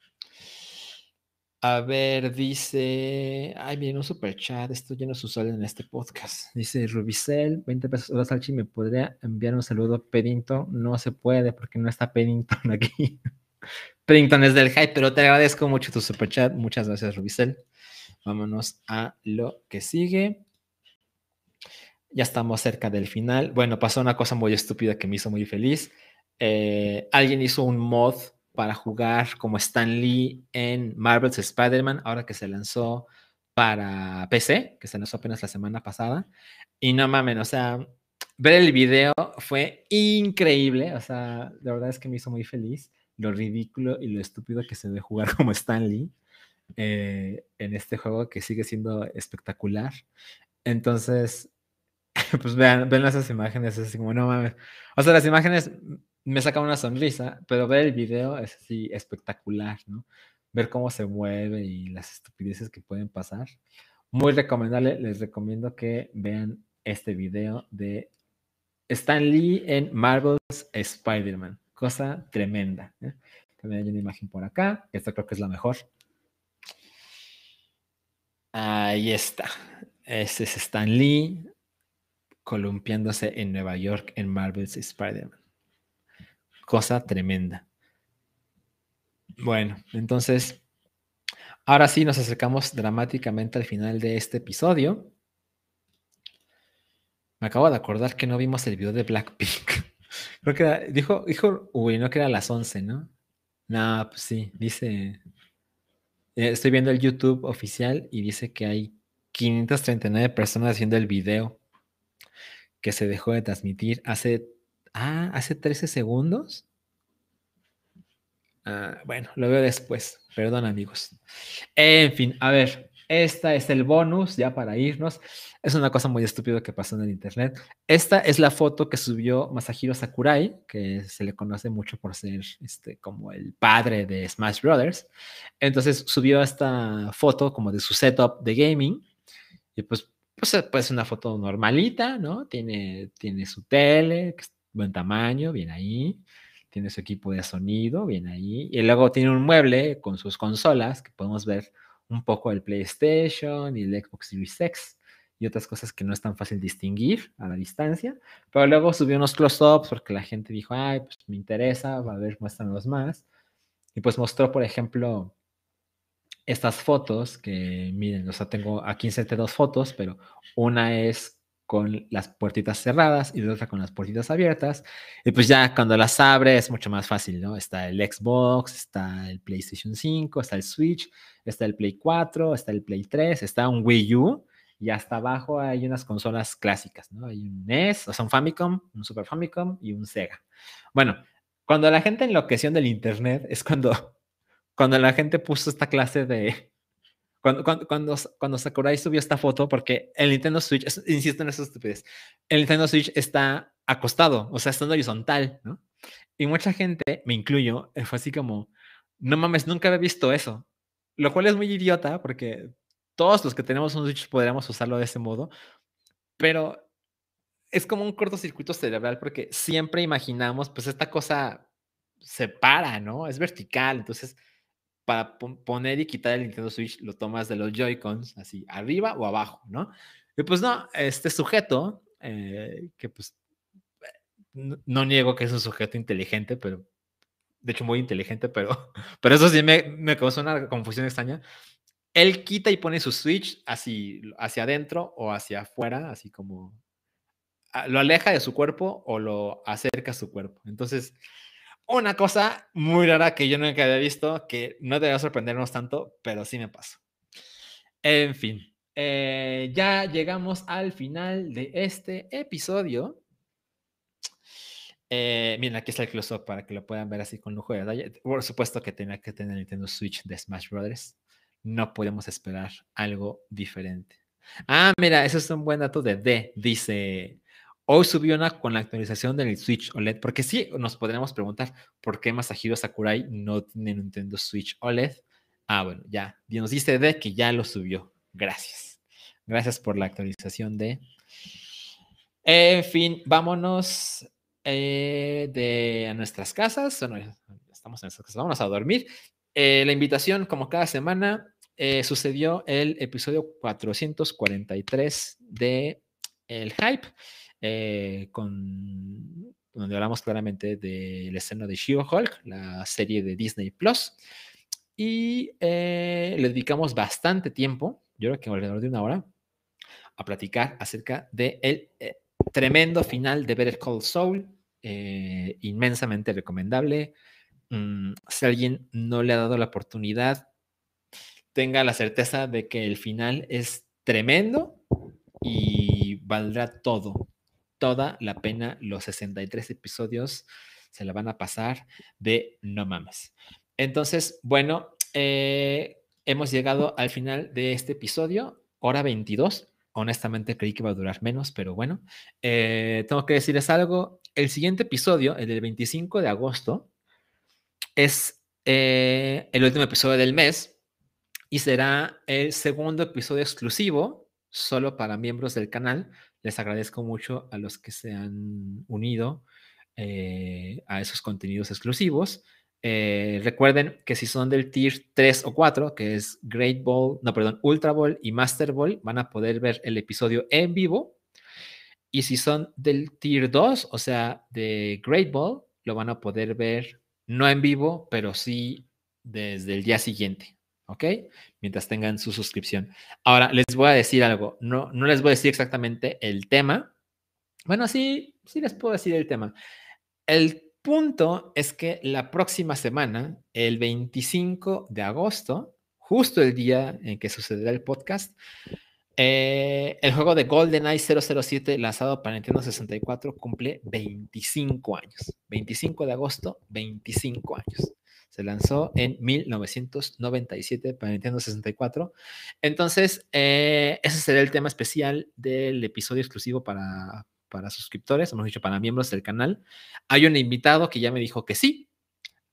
A ver, dice. Ay, viene un super chat. Esto ya no es usual en este podcast. Dice Rubicel, 20 pesos. Hola, Salchi. ¿Me podría enviar un saludo a Peddington? No se puede porque no está Peddington aquí. Peddington es del hype, pero te agradezco mucho tu super chat. Muchas gracias, Rubicel. Vámonos a lo que sigue. Ya estamos cerca del final. Bueno, pasó una cosa muy estúpida que me hizo muy feliz. Eh, alguien hizo un mod para jugar como Stan Lee en Marvel's Spider-Man, ahora que se lanzó para PC, que se lanzó apenas la semana pasada. Y no mames, o sea, ver el video fue increíble. O sea, la verdad es que me hizo muy feliz lo ridículo y lo estúpido que se debe jugar como Stan Lee eh, en este juego que sigue siendo espectacular. Entonces, pues vean, ven esas imágenes, es así como, no mames. O sea, las imágenes me sacan una sonrisa, pero ver el video es así espectacular, ¿no? Ver cómo se mueve y las estupideces que pueden pasar. Muy recomendable, les recomiendo que vean este video de Stan Lee en Marvel's Spider-Man. Cosa tremenda. ¿eh? También hay una imagen por acá. Esta creo que es la mejor. Ahí está. Ese es Stan Lee columpiándose en Nueva York en Marvel's Spider-Man. Cosa tremenda. Bueno, entonces, ahora sí nos acercamos dramáticamente al final de este episodio. Me acabo de acordar que no vimos el video de Blackpink. Creo que dijo, dijo, uy, no que era a las 11, ¿no? No, pues sí, dice, eh, estoy viendo el YouTube oficial y dice que hay 539 personas haciendo el video que se dejó de transmitir hace, ah, hace 13 segundos. Ah, bueno, lo veo después. Perdón, amigos. En fin, a ver, esta es el bonus ya para irnos. Es una cosa muy estúpida que pasó en el internet. Esta es la foto que subió Masahiro Sakurai, que se le conoce mucho por ser este, como el padre de Smash Brothers. Entonces subió esta foto como de su setup de gaming. Y pues pues, pues una foto normalita, ¿no? Tiene, tiene su tele, buen tamaño, bien ahí. Tiene su equipo de sonido, bien ahí. Y luego tiene un mueble con sus consolas, que podemos ver un poco el PlayStation y el Xbox Series X y otras cosas que no es tan fácil distinguir a la distancia. Pero luego subió unos close-ups porque la gente dijo, ay, pues me interesa, va a ver, muéstranos más. Y pues mostró, por ejemplo, estas fotos que, miren, o sea, tengo aquí inserté dos fotos, pero una es con las puertitas cerradas y la otra con las puertitas abiertas. Y pues ya cuando las abre es mucho más fácil, ¿no? Está el Xbox, está el PlayStation 5, está el Switch, está el Play 4, está el Play 3, está un Wii U y hasta abajo hay unas consolas clásicas, ¿no? Hay un NES, o sea, un Famicom, un Super Famicom y un Sega. Bueno, cuando la gente enloqueció del Internet es cuando cuando la gente puso esta clase de... Cuando, cuando, cuando, Sakurai subió esta foto, porque el Nintendo Switch, insisto en eso estupidez, el Nintendo Switch está acostado, o sea, está en horizontal, ¿no? Y mucha gente, me incluyo, fue así como, no mames, nunca había visto eso. lo cual es muy idiota porque todos los que tenemos un Switch podríamos usarlo de ese modo, pero es como un cortocircuito cerebral porque siempre imaginamos, pues esta cosa se para, ¿no? Es vertical, entonces para poner y quitar el Nintendo Switch lo tomas de los Joy-Cons, así, arriba o abajo, ¿no? Y pues no, este sujeto, eh, que pues no, niego que es un sujeto inteligente, pero de hecho muy inteligente, pero, pero eso sí me, me causó una confusión extraña. Él quita y pone su Switch así hacia adentro o hacia afuera, así como lo aleja de su cuerpo o lo acerca a su cuerpo. Entonces, una cosa muy rara que yo nunca había visto, que no debe sorprendernos tanto, pero sí me pasó. En fin, eh, ya llegamos al final de este episodio. Eh, miren, aquí está el close-up para que lo puedan ver así con lujo de detalle. Por supuesto que tenía que tener Nintendo Switch de Smash Brothers. No podemos esperar algo diferente. Ah, mira, eso es un buen dato de D. Dice, Hoy subió una con la actualización del Switch OLED, porque sí, nos podríamos preguntar por qué Masahiro Sakurai no tiene Nintendo Switch OLED. Ah, bueno, ya, nos dice de que ya lo subió. Gracias. Gracias por la actualización de. En fin, vámonos eh, de a nuestras casas. Bueno, estamos en nuestras casas, vámonos a dormir. Eh, la invitación, como cada semana, eh, sucedió el episodio 443 de El Hype. Eh, con, donde hablamos claramente de la escena de She-Hulk, la serie de Disney Plus. Y eh, le dedicamos bastante tiempo, yo creo que alrededor de una hora, a platicar acerca del de eh, tremendo final de Better Call Saul, inmensamente recomendable. Mm, si alguien no le ha dado la oportunidad, tenga la certeza de que el final es tremendo y valdrá todo, toda la pena. Los 63 episodios se la van a pasar de no mames. Entonces, bueno, eh, hemos llegado al final de este episodio, hora 22. Honestamente creí que iba a durar menos, pero bueno, eh, tengo que decirles algo. El siguiente episodio, el del 25 de agosto, es eh, el último episodio del mes y será el segundo episodio exclusivo solo para miembros del canal. Les agradezco mucho a los que se han unido eh, a esos contenidos exclusivos. Eh, recuerden que si son del tier 3 o 4, que es Great Ball, no, perdón, Ultra Ball y Master Ball, van a poder ver el episodio en vivo. Y si son del tier 2, o sea, de Great Ball, lo van a poder ver no en vivo, pero sí desde el día siguiente. ¿Ok? Mientras tengan su suscripción. Ahora, les voy a decir algo, no, no les voy a decir exactamente el tema. Bueno, sí, sí les puedo decir el tema. El punto es que la próxima semana, el 25 de agosto, justo el día en que sucederá el podcast, eh, el juego de GoldenEye 007 lanzado para Nintendo 64 cumple 25 años. 25 de agosto, 25 años. Se lanzó en 1997 para Nintendo 64. Entonces, eh, ese será el tema especial del episodio exclusivo para, para suscriptores, hemos dicho para miembros del canal. Hay un invitado que ya me dijo que sí,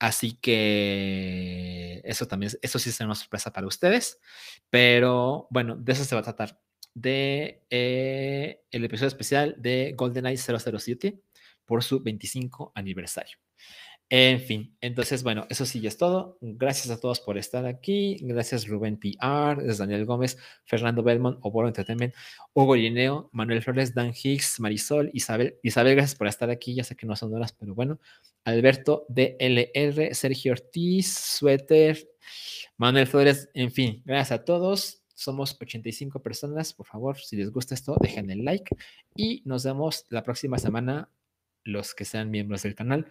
así que eso también, eso sí será una sorpresa para ustedes, pero bueno, de eso se va a tratar, de eh, el episodio especial de GoldenEye 007 por su 25 aniversario. En fin, entonces, bueno, eso sí ya es todo. Gracias a todos por estar aquí. Gracias Rubén PR, Daniel Gómez, Fernando Belmont, Oboro Entertainment, Hugo Lineo, Manuel Flores, Dan Hicks, Marisol, Isabel. Isabel, gracias por estar aquí. Ya sé que no son horas, pero bueno. Alberto DLR, Sergio Ortiz, Suéter, Manuel Flores, en fin, gracias a todos. Somos 85 personas. Por favor, si les gusta esto, dejen el like y nos vemos la próxima semana, los que sean miembros del canal.